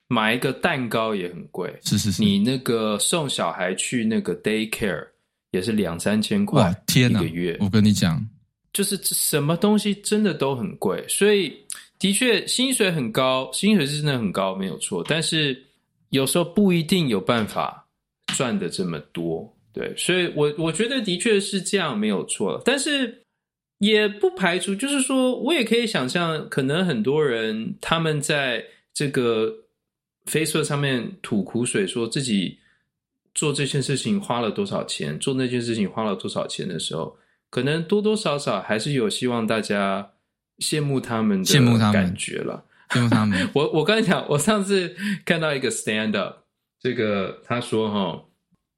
买一个蛋糕也很贵，是是是，你那个送小孩去那个 daycare 也是两三千块，天哪，一个月。我跟你讲，就是什么东西真的都很贵，所以的确薪水很高，薪水是真的很高，没有错。但是有时候不一定有办法赚的这么多，对，所以我我觉得的确是这样，没有错。但是也不排除，就是说我也可以想象，可能很多人他们在这个。Facebook 上面吐苦水，说自己做这件事情花了多少钱，做那件事情花了多少钱的时候，可能多多少少还是有希望大家羡慕他们的羡慕他们感觉了。羡慕他们。<laughs> 我我刚才讲，我上次看到一个 stand up，这个他说哈，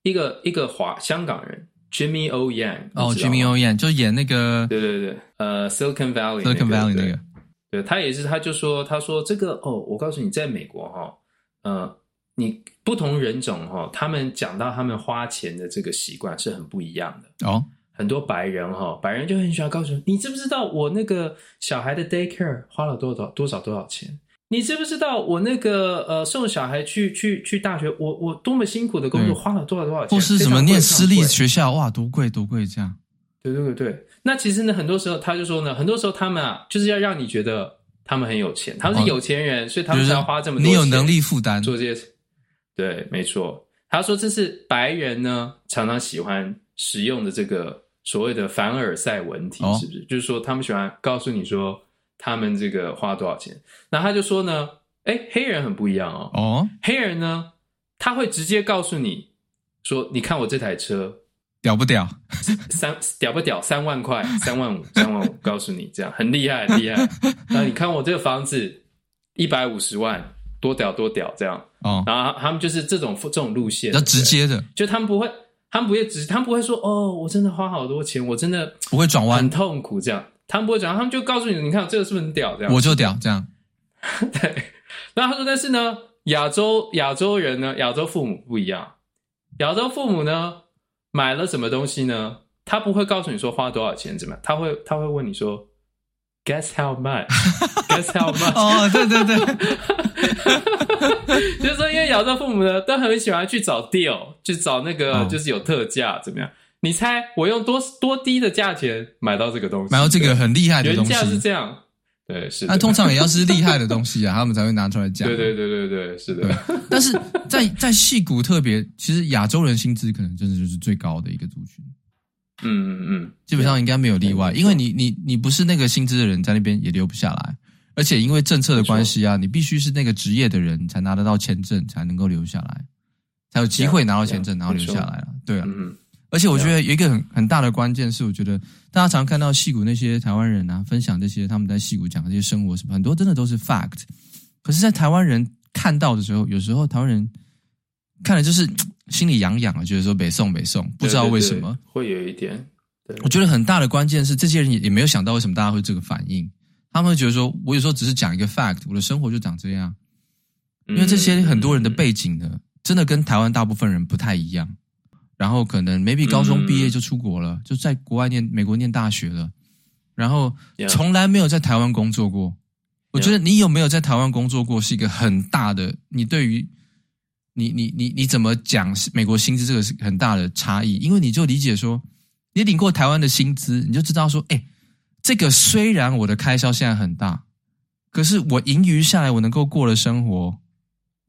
一个一个华香港人 Jimmy O Yang 哦，Jimmy O Yang 就演那个对对对，呃，Silicon Valley Silicon Valley 那个，对，对他也是，他就说他说这个哦，我告诉你，在美国哈。呃，你不同人种哈，他们讲到他们花钱的这个习惯是很不一样的哦。很多白人哈，白人就很喜欢告诉你，你知不知道我那个小孩的 daycare 花了多少多少多少钱？你知不知道我那个呃送小孩去去去大学，我我多么辛苦的工作花了多少多少钱？或是什么念私立学校哇，多贵多贵这样？对对对对。那其实呢，很多时候他就说呢，很多时候他们啊，就是要让你觉得。他们很有钱，他们是有钱人，哦、所以他们才要花这么多钱。你有能力负担做这些事，对，没错。他说这是白人呢常常喜欢使用的这个所谓的凡尔赛文体，是不是？哦、就是说他们喜欢告诉你说他们这个花多少钱。那他就说呢，哎，黑人很不一样哦。哦，黑人呢，他会直接告诉你说，你看我这台车。屌不屌？三屌不屌？三万块，<laughs> 三万五，三万五，告诉你这样很厉害，很厉害。那你看我这个房子一百五十万，多屌多屌这样。哦，然后他们就是这种这种路线，比较直接的，就他们不会，他们不会直，他们不会说哦，我真的花好多钱，我真的不会转弯，很痛苦这样。他们不会转弯，他们就告诉你，你看这个是不是很屌？这样我就屌这样。<laughs> 对，然后他说，但是呢，亚洲亚洲人呢，亚洲父母不一样，亚洲父母呢。买了什么东西呢？他不会告诉你说花多少钱怎么样，他会他会问你说，Guess how much？Guess <laughs> how much？哦，对对对，<laughs> 就是说，因为亚洲父母呢都很喜欢去找 deal，去找那个就是有特价怎么样？哦、你猜我用多多低的价钱买到这个东西？买到这个很厉害的东西，原价是这样。对，是。那通常也要是厉害的东西啊，<laughs> 他们才会拿出来讲。对对对对对，是的。但是在在戏骨特别，其实亚洲人薪资可能真的就是最高的一个族群。嗯嗯嗯，基本上应该没有例外，因为你你你不是那个薪资的人，在那边也留不下来。而且因为政策的关系啊，你必须是那个职业的人才拿得到签证，才能够留下来，才有机会拿到签证，然后留下来了。对啊。嗯。而且我觉得有一个很很大的关键是，我觉得大家常看到戏骨那些台湾人啊，分享这些他们在戏骨讲的这些生活什么，很多真的都是 fact。可是，在台湾人看到的时候，有时候台湾人看了就是 <tsk> 心里痒痒啊，觉得说北宋北宋，不知道为什么，对对对，会有一点。我觉得很大的关键是，这些人也也没有想到为什么大家会这个反应。他们会觉得说，我有时候只是讲一个 fact，我的生活就长这样。因为这些很多人的背景呢，真的跟台湾大部分人不太一样。然后可能 maybe 高中毕业就出国了，嗯、就在国外念美国念大学了，然后从来没有在台湾工作过。我觉得你有没有在台湾工作过是一个很大的，你对于你你你你怎么讲美国薪资这个是很大的差异，因为你就理解说，你领过台湾的薪资，你就知道说，哎，这个虽然我的开销现在很大，可是我盈余下来，我能够过的生活。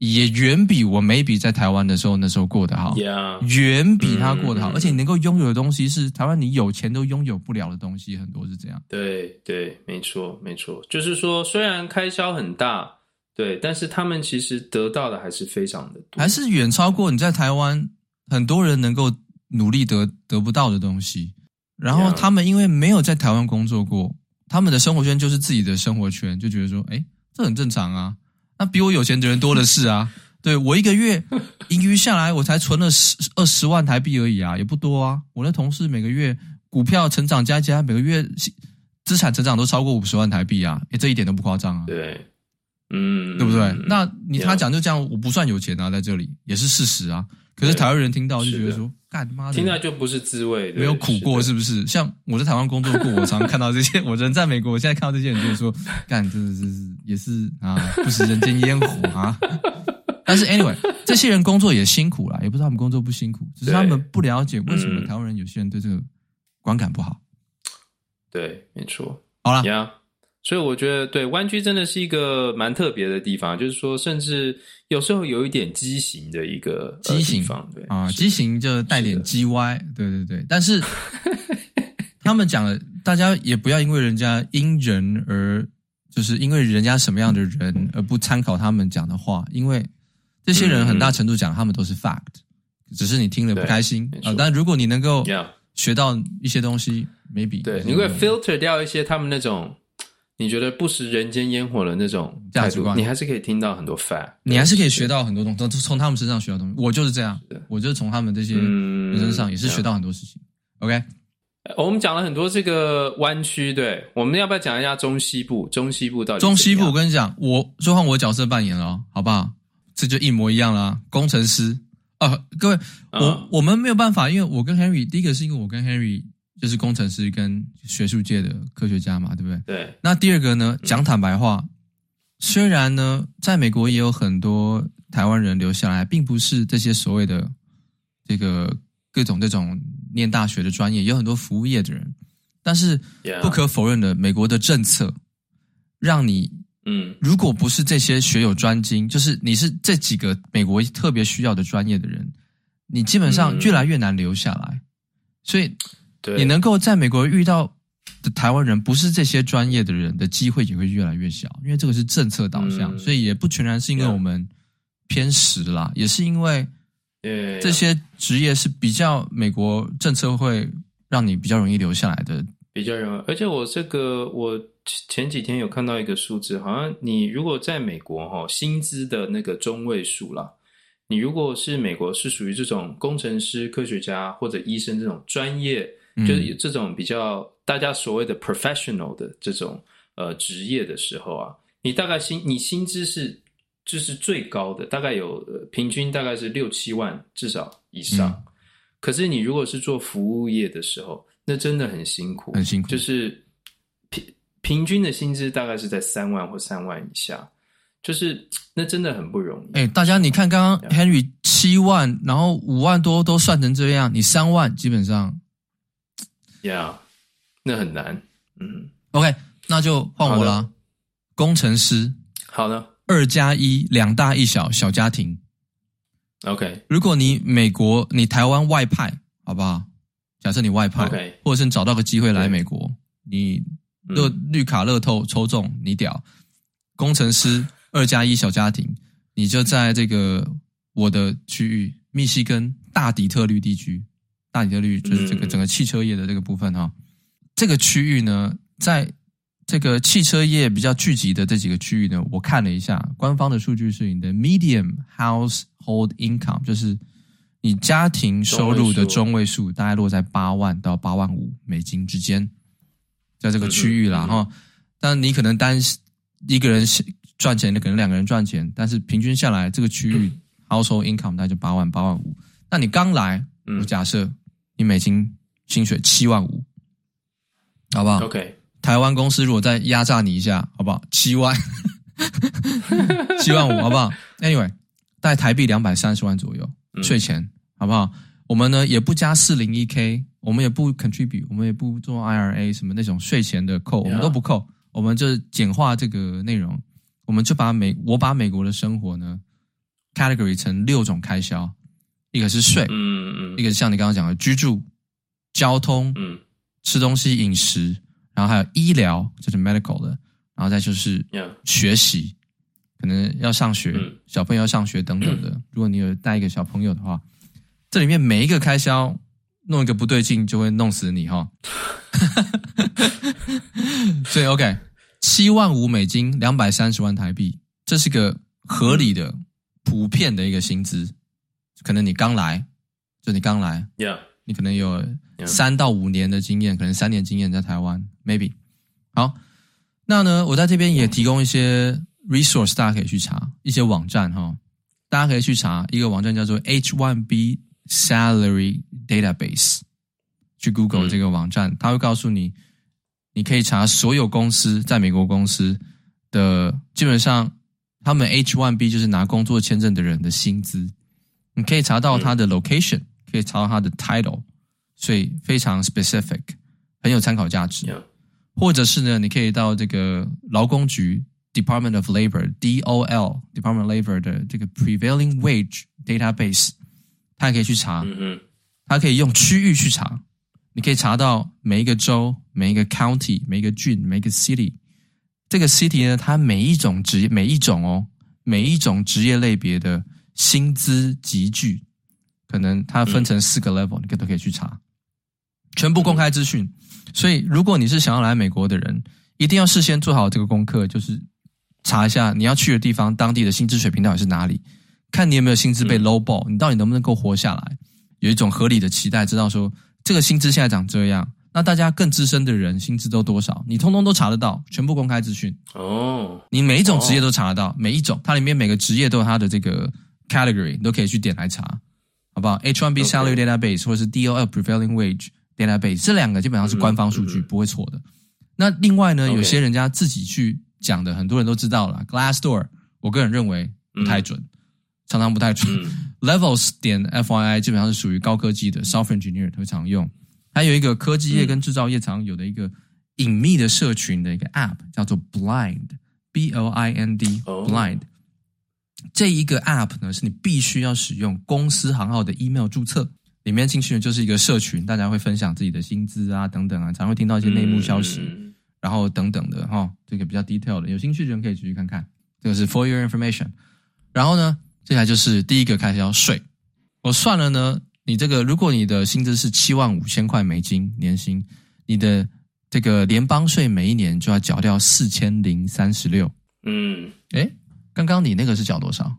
也远比我 maybe 在台湾的时候那时候过得好.远比他过得好，嗯、而且你能够拥有的东西是台湾你有钱都拥有不了的东西，很多是这样。对对，没错没错，就是说虽然开销很大，对，但是他们其实得到的还是非常的多，还是远超过你在台湾很多人能够努力得得不到的东西。然后他们因为没有在台湾工作过，他们的生活圈就是自己的生活圈，就觉得说，哎，这很正常啊。那比我有钱的人多的是啊！<laughs> 对，我一个月盈余下来，我才存了十二十万台币而已啊，也不多啊。我的同事每个月股票成长加加，每个月资产成长都超过五十万台币啊，诶，这一点都不夸张啊。对，嗯，对不对？那你他讲就这样，我不算有钱啊，在这里也是事实啊。可是台湾人听到就觉得说，干妈的，听到就不是滋味，没有苦过是不是？像我在台湾工作过，我常常看到这些，<laughs> 我人在美国，我现在看到这些人就是说，干，真的是也是啊，不食人间烟火啊。<laughs> 但是 anyway，这些人工作也辛苦啦，也不知道他们工作不辛苦，只是他们不了解为什么台湾人有些人对这个观感不好。对，没错。好了呀，所以我觉得对湾区真的是一个蛮特别的地方，就是说，甚至有时候有一点畸形的一个畸形方，对啊，畸形就带点叽歪，对对对。但是 <laughs> 他们讲的，大家也不要因为人家因人而，就是因为人家什么样的人而不参考他们讲的话，因为这些人很大程度讲他们都是 fact，只是你听了不开心啊。但如果你能够学到一些东西。maybe 对，你会 filter 掉一些他们那种你觉得不食人间烟火的那种价值观，你还是可以听到很多 fact，你还是可以学到很多东西，都从他们身上学到东西。我就是这样，我就是从他们这些人身上也是学到很多事情。OK，我们讲了很多这个湾区，对，我们要不要讲一下中西部？中西部到底？中西部，我跟你讲，我就换我角色扮演了，好不好？这就一模一样啦，工程师啊，各位，我我们没有办法，因为我跟 Henry，第一个是因为我跟 Henry。就是工程师跟学术界的科学家嘛，对不对？对。那第二个呢？讲坦白话，嗯、虽然呢，在美国也有很多台湾人留下来，并不是这些所谓的这个各种这种念大学的专业，有很多服务业的人。但是不可否认的，美国的政策让你，嗯，如果不是这些学有专精，就是你是这几个美国特别需要的专业的人，你基本上越来越难留下来。所以。对你能够在美国遇到的台湾人，不是这些专业的人的机会也会越来越小，因为这个是政策导向，嗯、所以也不全然是因为我们偏食啦，也是因为这些职业是比较美国政策会让你比较容易留下来的，比较容易。而且我这个我前几天有看到一个数字，好像你如果在美国哈，薪资的那个中位数啦，你如果是美国是属于这种工程师、科学家或者医生这种专业。就是这种比较大家所谓的 professional 的这种呃职业的时候啊，你大概薪你薪资是就是最高的，大概有平均大概是六七万至少以上。嗯、可是你如果是做服务业的时候，那真的很辛苦，很辛苦。就是平平均的薪资大概是在三万或三万以下，就是那真的很不容易。哎、欸，大家你看刚刚 Henry 七万，然后五万多都算成这样，你三万基本上。呀，yeah, 那很难。嗯，OK，那就换我了。工程师，好的，二加一，两大一小小家庭。OK，如果你美国，你台湾外派，好不好？假设你外派，Okay. 或者是你找到个机会来美国，你乐绿卡乐透抽中，你屌。工程师 <laughs> 二加一小家庭，你就在这个我的区域，密西根大底特律地区。大底特律就是这个整个汽车业的这个部分哈，嗯、这个区域呢，在这个汽车业比较聚集的这几个区域呢，我看了一下，官方的数据是你的 medium household income，就是你家庭收入的中位数，大概落在八万到八万五美金之间，在这个区域啦哈。但你可能单一个人赚钱的，可能两个人赚钱，但是平均下来，这个区域 <clears throat> household income 大概就八万八万五。那你刚来，我假设。你美金薪水七万五，好不好？OK，台湾公司如果再压榨你一下，好不好？七万，<laughs> 七万五，好不好？Anyway，大概台币两百三十万左右税前，嗯、好不好？我们呢也不加四零一 K，我们也不 contribute，我们也不做 IRA 什么那种税前的扣，我们都不扣，我们就简化这个内容，我们就把美我把美国的生活呢 category 成六种开销。一个是税，嗯嗯，一个是像你刚刚讲的居住、交通，嗯，吃东西、饮食，然后还有医疗，就是 medical 的，然后再就是学习，可能要上学，小朋友要上学等等的。<clears throat> 如果你有带一个小朋友的话，这里面每一个开销弄一个不对劲，就会弄死你哈。<laughs> 所以 OK，七万五美金，两百三十万台币，这是个合理的、普遍的一个薪资。可能你刚来，就你刚来，Yeah. 你可能有三到五年的经验，可能三年经验在台湾，maybe。好，那呢，我在这边也提供一些 resource，大家可以去查一些网站哈，大家可以去查一个网站叫做 H1B Salary Database，去 Google 这个网站，它会告诉你，你可以查所有公司在美国公司的基本上他们 H one B 就是拿工作签证的人的薪资，你可以查到它的 location，、嗯、可以查到它的 title，所以非常 specific，很有参考价值。或者是呢，你可以到这个劳工局 Department of Labor（DOL） Department of Labor 的这个 Prevailing Wage Database，它也可以去查。嗯嗯，他可以用区域去查，你可以查到每一个州、每一个 county、每一个郡、每一个 city。这个 city 呢，它每一种职业，每一种哦，每一种职业类别的薪资集聚，可能它分成四个 level，、嗯、你都可以去查，全部公开资讯。所以，如果你是想要来美国的人，一定要事先做好这个功课，就是查一下你要去的地方当地的薪资水平到底是哪里，看你有没有薪资被 low ball，你到底能不能够活下来，有一种合理的期待，知道说这个薪资现在长这样，那大家更资深的人薪资都多少，你通通都查得到，全部公开资讯哦。你每一种职业都查得到，每一种它里面每个职业都有它的这个 category，你都可以去点来查，好不好？H1B salary database 或者是 DOL prevailing wage。database 这两个基本上是官方数据，不会错的。那另外呢，有些人家自己去讲的，很多人都知道了。Glassdoor，我个人认为不太准，常常不太准。<laughs> Levels 点 FYI 基本上是属于高科技的 software engineer 会常用。还有一个科技业跟制造业常有的一个隐秘的社群的一个 app 叫做 Blind，B L I N D，Blind。这一个 app 呢，是你必须要使用公司行号的 email 注册。里面进去的就是一个社群，大家会分享自己的薪资啊，等等啊，常会听到一些内幕消息，嗯、然后等等的哈，这个比较 detail 的，有兴趣的人可以继续看看。这个是 for your information。然后呢，接下来就是第一个开销税。我算了呢，你这个如果你的薪资是七万五千块美金年薪，你的这个联邦税每一年就要缴掉四千零三十六。嗯，诶，刚刚你那个是缴多少？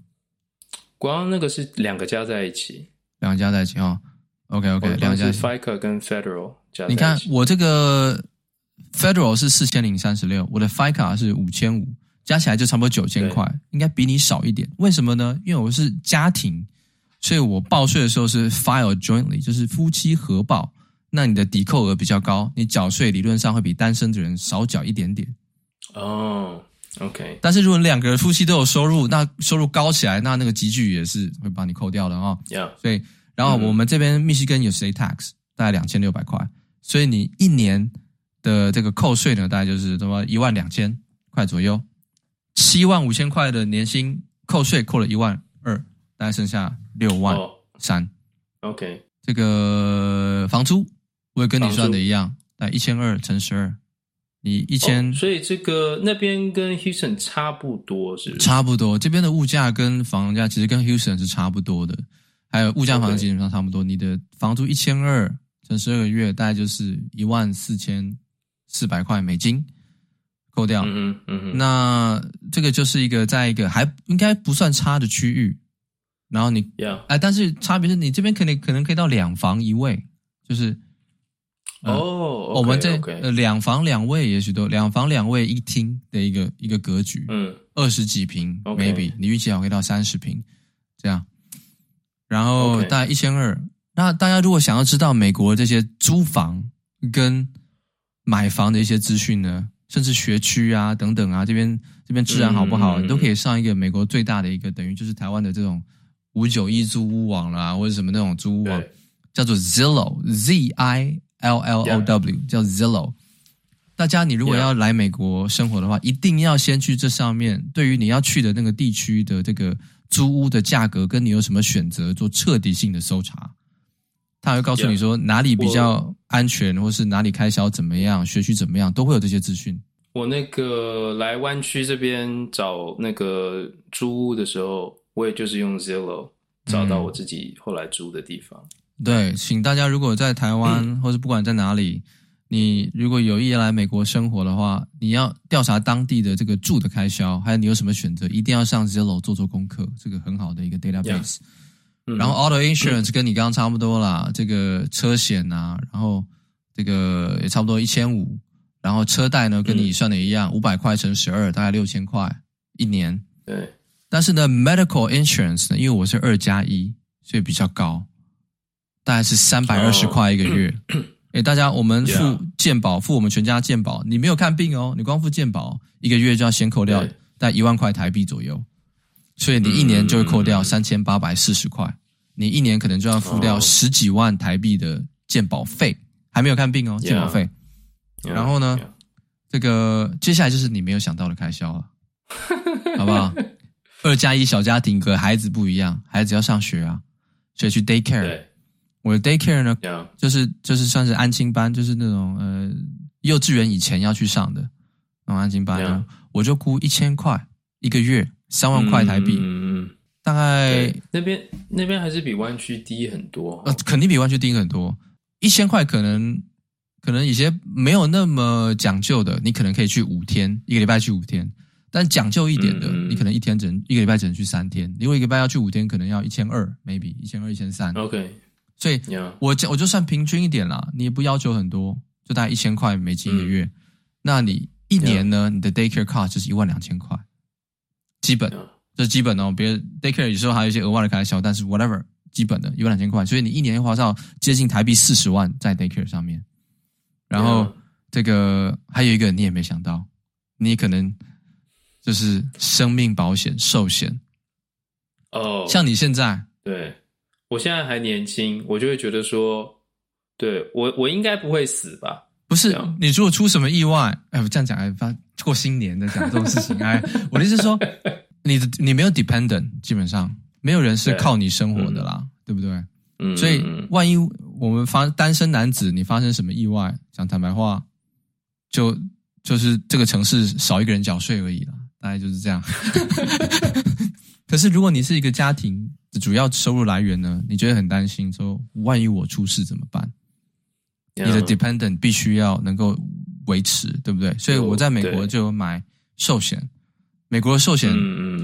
光那个是两个加在一起，两个加在一起哦。OK OK，两家 FICA 跟 Federal，你看我这个 Federal 是四千零三十六，我的 FICA 是五千五，加起来就差不多九千块，应该比你少一点。为什么呢？因为我是家庭，所以我报税的时候是 file jointly，就是夫妻合报，那你的抵扣额比较高，你缴税理论上会比单身的人少缴一点点。哦、oh，OK。但是如果两个人夫妻都有收入，那收入高起来，那那个集聚也是会把你扣掉的哈、哦。Yeah，所以。然后我们这边密西根有 state tax，大概两千六百块，所以你一年的这个扣税呢，大概就是什么一万两千块左右，七万五千块的年薪扣税扣了一万二，大概剩下六万三。OK，这个房租我也跟你算的一样，大概一千二乘十二，你一千，oh, 所以这个那边跟 Houston 差不多是？差不多，这边的物价跟房价其实跟 Houston 是差不多的。还有物价房基本上差不多，你的房租一千二乘十二个月，大概就是一万四千四百块美金，扣掉。嗯嗯，那这个就是一个在一个还应该不算差的区域。然后你，哎，但是差别是你这边可能可能可以到两房一卫，就是哦，我们这呃两房两卫也许都两房两卫一厅的一个一个格局，嗯，二十几平，maybe 你运气好可以到三十平这样。然后大概一千二。那大家如果想要知道美国这些租房跟买房的一些资讯呢，甚至学区啊等等啊，这边这边治安好不好，嗯、你都可以上一个美国最大的一个等于就是台湾的这种五九一租屋网啦，或者什么那种租屋网，叫做 Zillow，Z I L L O W，叫 Zillow。大家你如果要来美国生活的话，一定要先去这上面，对于你要去的那个地区的这个。租屋的价格跟你有什么选择？做彻底性的搜查，他会告诉你说哪里比较安全，或是哪里开销怎么样，学区怎么样，都会有这些资讯。我那个来湾区这边找那个租屋的时候，我也就是用 Zillow 找到我自己后来租的地方。嗯、对，请大家如果在台湾、嗯、或是不管在哪里。你如果有意来美国生活的话，你要调查当地的这个住的开销，还有你有什么选择，一定要上 Zillow 做做功课，这个很好的一个 database。然后 Auto Insurance 跟你刚刚差不多啦，这个车险啊，然后这个也差不多一千五，然后车贷呢跟你算的一样，五百块乘十二，大概六千块一年。对，但是呢，Medical Insurance 呢，因为我是二加一，所以比较高，大概是三百二十块一个月。Oh. 诶，大家，我们付健保，付我们全家健保。你没有看病哦，你光付健保，一个月就要先扣掉大概一万块台币左右。所以你一年就会扣掉三千八百四十块，你一年可能就要付掉十几万台币的健保费，还没有看病哦，健保费。然后呢，这个接下来就是你没有想到的开销了，<laughs> 好不好？二加一小家庭和孩子不一样，孩子要上学啊，所以去 day care。我的 day care 呢.就是就是算是安亲班，就是那种呃幼稚园以前要去上的那种安亲班。呢.我就估一千块一个月，三万块台币，嗯嗯，大概那边那边还是比湾区低很多，呃，肯定比湾区低很多，一千块可能可能一些没有那么讲究的，你可能可以去五天，一个礼拜去五天，但讲究一点的，嗯、你可能一天只能一个礼拜只能去三天，如果一个礼拜要去五天，可能要一千二，maybe 一千二一千三，OK。所以，我我就算平均一点啦，你也不要求很多，就大概一千块美金一个月。嗯、那你一年呢？你的 daycare cost 就是一万两千块，基本，这基本哦。别人 daycare 有时候还有一些额外的开销，但是 whatever 基本的一万两千块，所以你一年花到接近台币四十万在 daycare 上面。然后这个还有一个你也没想到，你可能就是生命保险寿险哦，像你现在对。我现在还年轻，我就会觉得说，对我我应该不会死吧？不是，你如果出什么意外，哎，我这样讲哎，发过新年的讲这种事情，哎，我的意思是说，<laughs> 你的你没有 dependent，基本上没有人是靠你生活的啦，对，对不对？嗯，所以万一我们发单身男子，你发生什么意外，讲坦白话，就就是这个城市少一个人缴税而已啦，大概就是这样。<laughs> 可是如果你是一个家庭，主要收入来源呢？你觉得很担心，说万一我出事怎么办.你的 dependent 必须要能够维持，对不对？所以我在美国就有买寿险，美国的寿险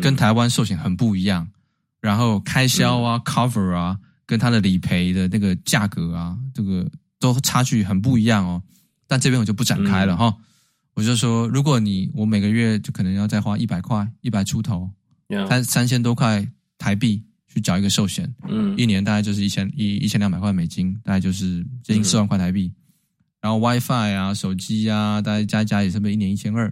跟台湾寿险很不一样，然后开销啊、cover 啊，跟它的理赔的那个价格啊，这个都差距很不一样哦。但这边我就不展开了哈，我就说，如果你我每个月就可能要再花一百块，一百出头，三三千多块台币。去缴一个寿险，嗯，一年大概就是一千一一千两百块美金，大概就是接近四万块台币。然后 WiFi 啊、手机啊，大概加一加也是不是一年一千二？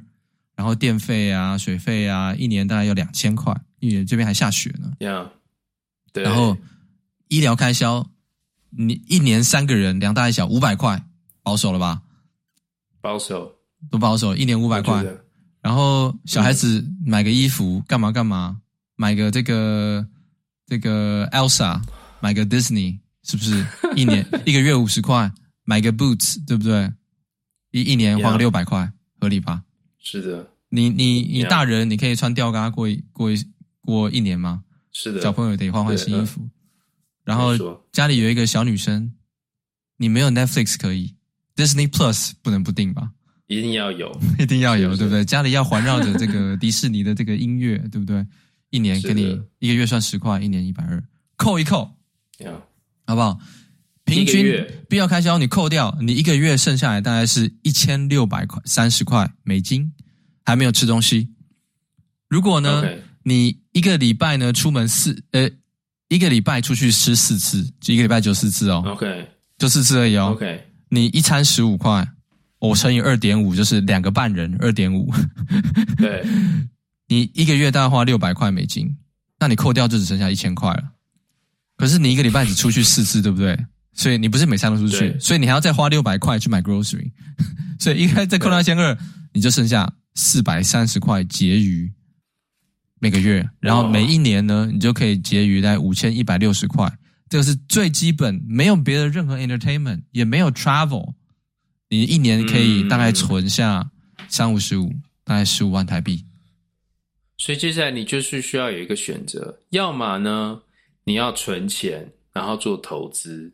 然后电费啊、水费啊，一年大概要两千块，因为这边还下雪呢。Yeah, 对。然后医疗开销，你一年三个人，两大一小五百块，保守了吧？保守，不保守，一年五百块。然后小孩子买个衣服，干嘛干嘛，买个这个。这个 Elsa 买个 Disney 是不是 <laughs> 一年一个月五十块？买个 Boots 对不对？一一年花个六百块，合理吧？是的。你你你大人你可以穿吊嘎过一过一过一年吗？是的。小朋友得换换新衣服。然后家里有一个小女生，你没有 Netflix 可以，Disney Plus 不能不定吧？一定要有，<laughs> 一定要有，对不对？家里要环绕着这个迪士尼的这个音乐，对不对？一年给你一个月算十块，一年一百二，扣一扣.好不好？平均必要开销你扣掉，你一个月剩下来大概是一千六百块三十块美金，还没有吃东西。如果呢，okay. 你一个礼拜呢出门四呃一个礼拜出去吃四次，就一个礼拜就四次哦，OK，就四次而已哦，OK，你一餐十五块，我乘以二点五就是两个半人二点五，对。<laughs> 你一个月大概花六百块美金，那你扣掉就只剩下一千块了。可是你一个礼拜只出去四次，对不对？所以你不是每餐都出去，所以你还要再花六百块去买 grocery。<laughs> 所以应该再扣掉一千二，你就剩下四百三十块结余每个月。然后每一年呢，你就可以结余在五千一百六十块。这个是最基本，没有别的任何 entertainment，也没有 travel。你一年可以大概存下三五十五，大概十五万台币。所以接下来你就是需要有一个选择，要么呢你要存钱，然后做投资；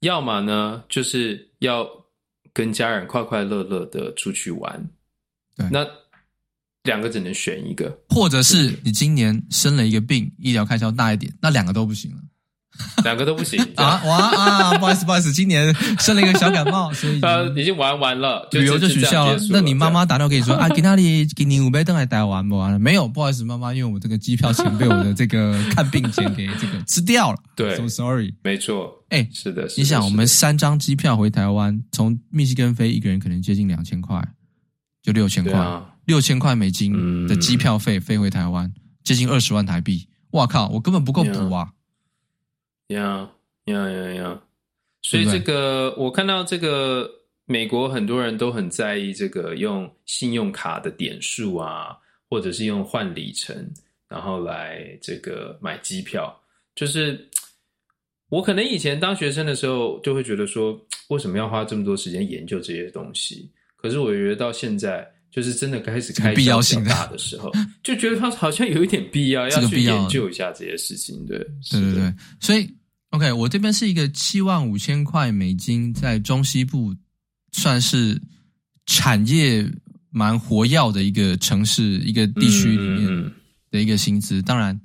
要么呢就是要跟家人快快乐乐的出去玩。对，那两个只能选一个，或者是你今年生了一个病，医疗开销大一点，那两个都不行了。<laughs> 两个都不行啊！哇啊！不好意思，不好意思，今年生了一个小感冒，所以呃已经玩完了，旅游就取消了。那你妈妈打电话跟你说啊，给那里给你五百灯来带玩不完了？没有，不好意思，妈妈，因为我这个机票钱被我的这个看病钱给这个吃掉了。<laughs> 对，so sorry，没错。哎、欸，是的，你想，我们三张机票回台湾，从密西根飞，一个人可能接近两千块，就六千块，六千块美金的机票费飞回台湾。接近二十万台币。哇靠，我根本不够补啊！呀呀呀呀！所以这个我看到这个美国很多人都很在意这个用信用卡的点数啊，或者是用换里程，然后来这个买机票。就是 <tsk> 我可能以前当学生的时候就会觉得说，为什么要花这么多时间研究这些东西？可是我觉得到现在。就是真的开始开必要性大的时候，<laughs> 就觉得他好像有一点必要要去研究一下这些事情。对，对对对。所以，OK，我这边是一个七万五千块美金，在中西部算是产业蛮活跃的一个城市、一个地区里面的一个薪资。当然，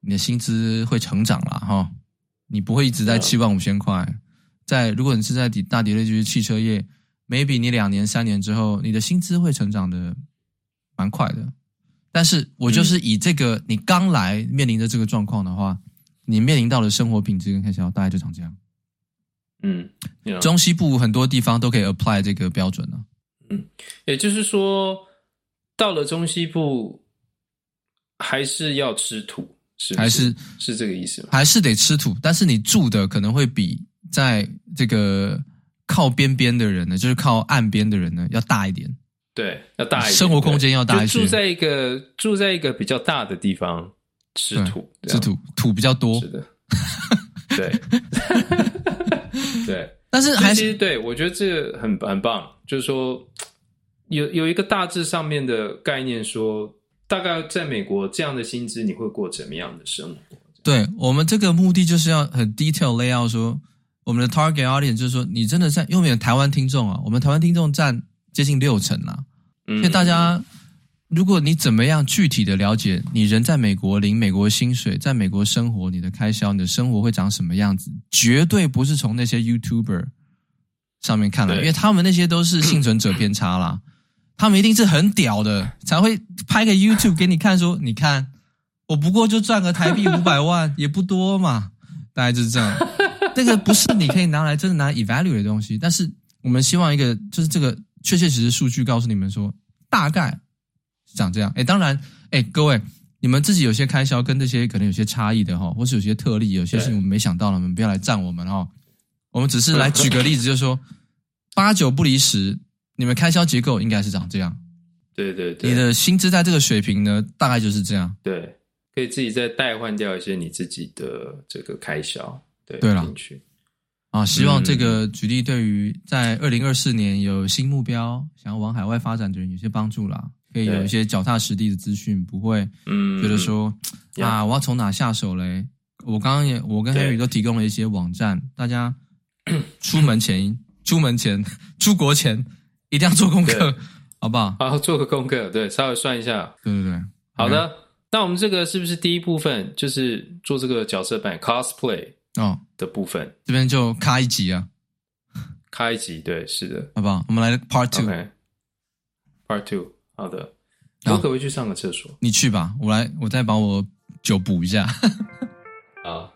你的薪资会成长啦，哈，你不会一直在七万五千块。在如果你是在底大底类，就是汽车业。maybe 你两年三年之后，你的薪资会成长的蛮快的。但是我就是以这个，你刚来面临的这个状况的话，你面临到的生活品质跟开销大概就长这样。嗯，中西部很多地方都可以 apply 这个标准呢。嗯，也就是说，到了中西部还是要吃土，是是？还是是这个意思吗？还是得吃土，但是你住的可能会比在这个。靠边边的人呢，就是靠岸边的人呢，要大一点。对，要大一点，生活空间要大一些。住在一个住在一个比较大的地方，吃土，吃土，土比较多。是的，对，对。<laughs> 但是还是对，我觉得这个很很棒，就是说有有一个大致上面的概念说，说大概在美国这样的薪资，你会过怎么样的生活？对，我们这个目的就是要很 detail layout 说。我们的 target audience 就是说，你真的在，因为我们有台湾听众啊，我们台湾听众占接近六成啊。所以大家，如果你怎么样具体的了解，你人在美国领美国薪水，在美国生活，你的开销，你的生活会长什么样子，绝对不是从那些 YouTuber 上面看来，因为他们那些都是幸存者偏差啦，<clears throat> 他们一定是很屌的，才会拍个 YouTube 给你看，说，你看，我不过就赚个台币五百万，也不多嘛，<laughs> 大概就是这样。那个不是你可以拿来真的拿来 evaluate 的东西，但是我们希望一个就是这个确确实实数据告诉你们说，大概是长这样。哎，当然，哎，各位，你们自己有些开销跟这些可能有些差异的哈，或是有些特例，有些事情我们没想到了，你们不要来赞我们哈。我们只是来举个例子，<laughs> 就是说八九不离十，你们开销结构应该是长这样。对对对，你的薪资在这个水平呢，大概就是这样。对，可以自己再代换掉一些你自己的这个开销。对，对了，啊，希望这个举例对于在二零二四年有新目标、想要往海外发展的人有些帮助啦，可以有一些脚踏实地的资讯，不会觉得说啊，我要从哪下手嘞？我刚刚也，我跟 Henry 都提供了一些网站，大家出门前、出门前、出国前一定要做功课，好不好？好，做个功课，对，稍微算一下，对对对，好的。那我们这个是不是第一部分就是做这个角色扮演 cosplay？哦，的部分这边就开一集啊，开一集，对，是的，好不好？我们来 Part Two，Part Two，好的，我可不可以去上个厕所？你去吧，我来，我再把我酒补一下。啊。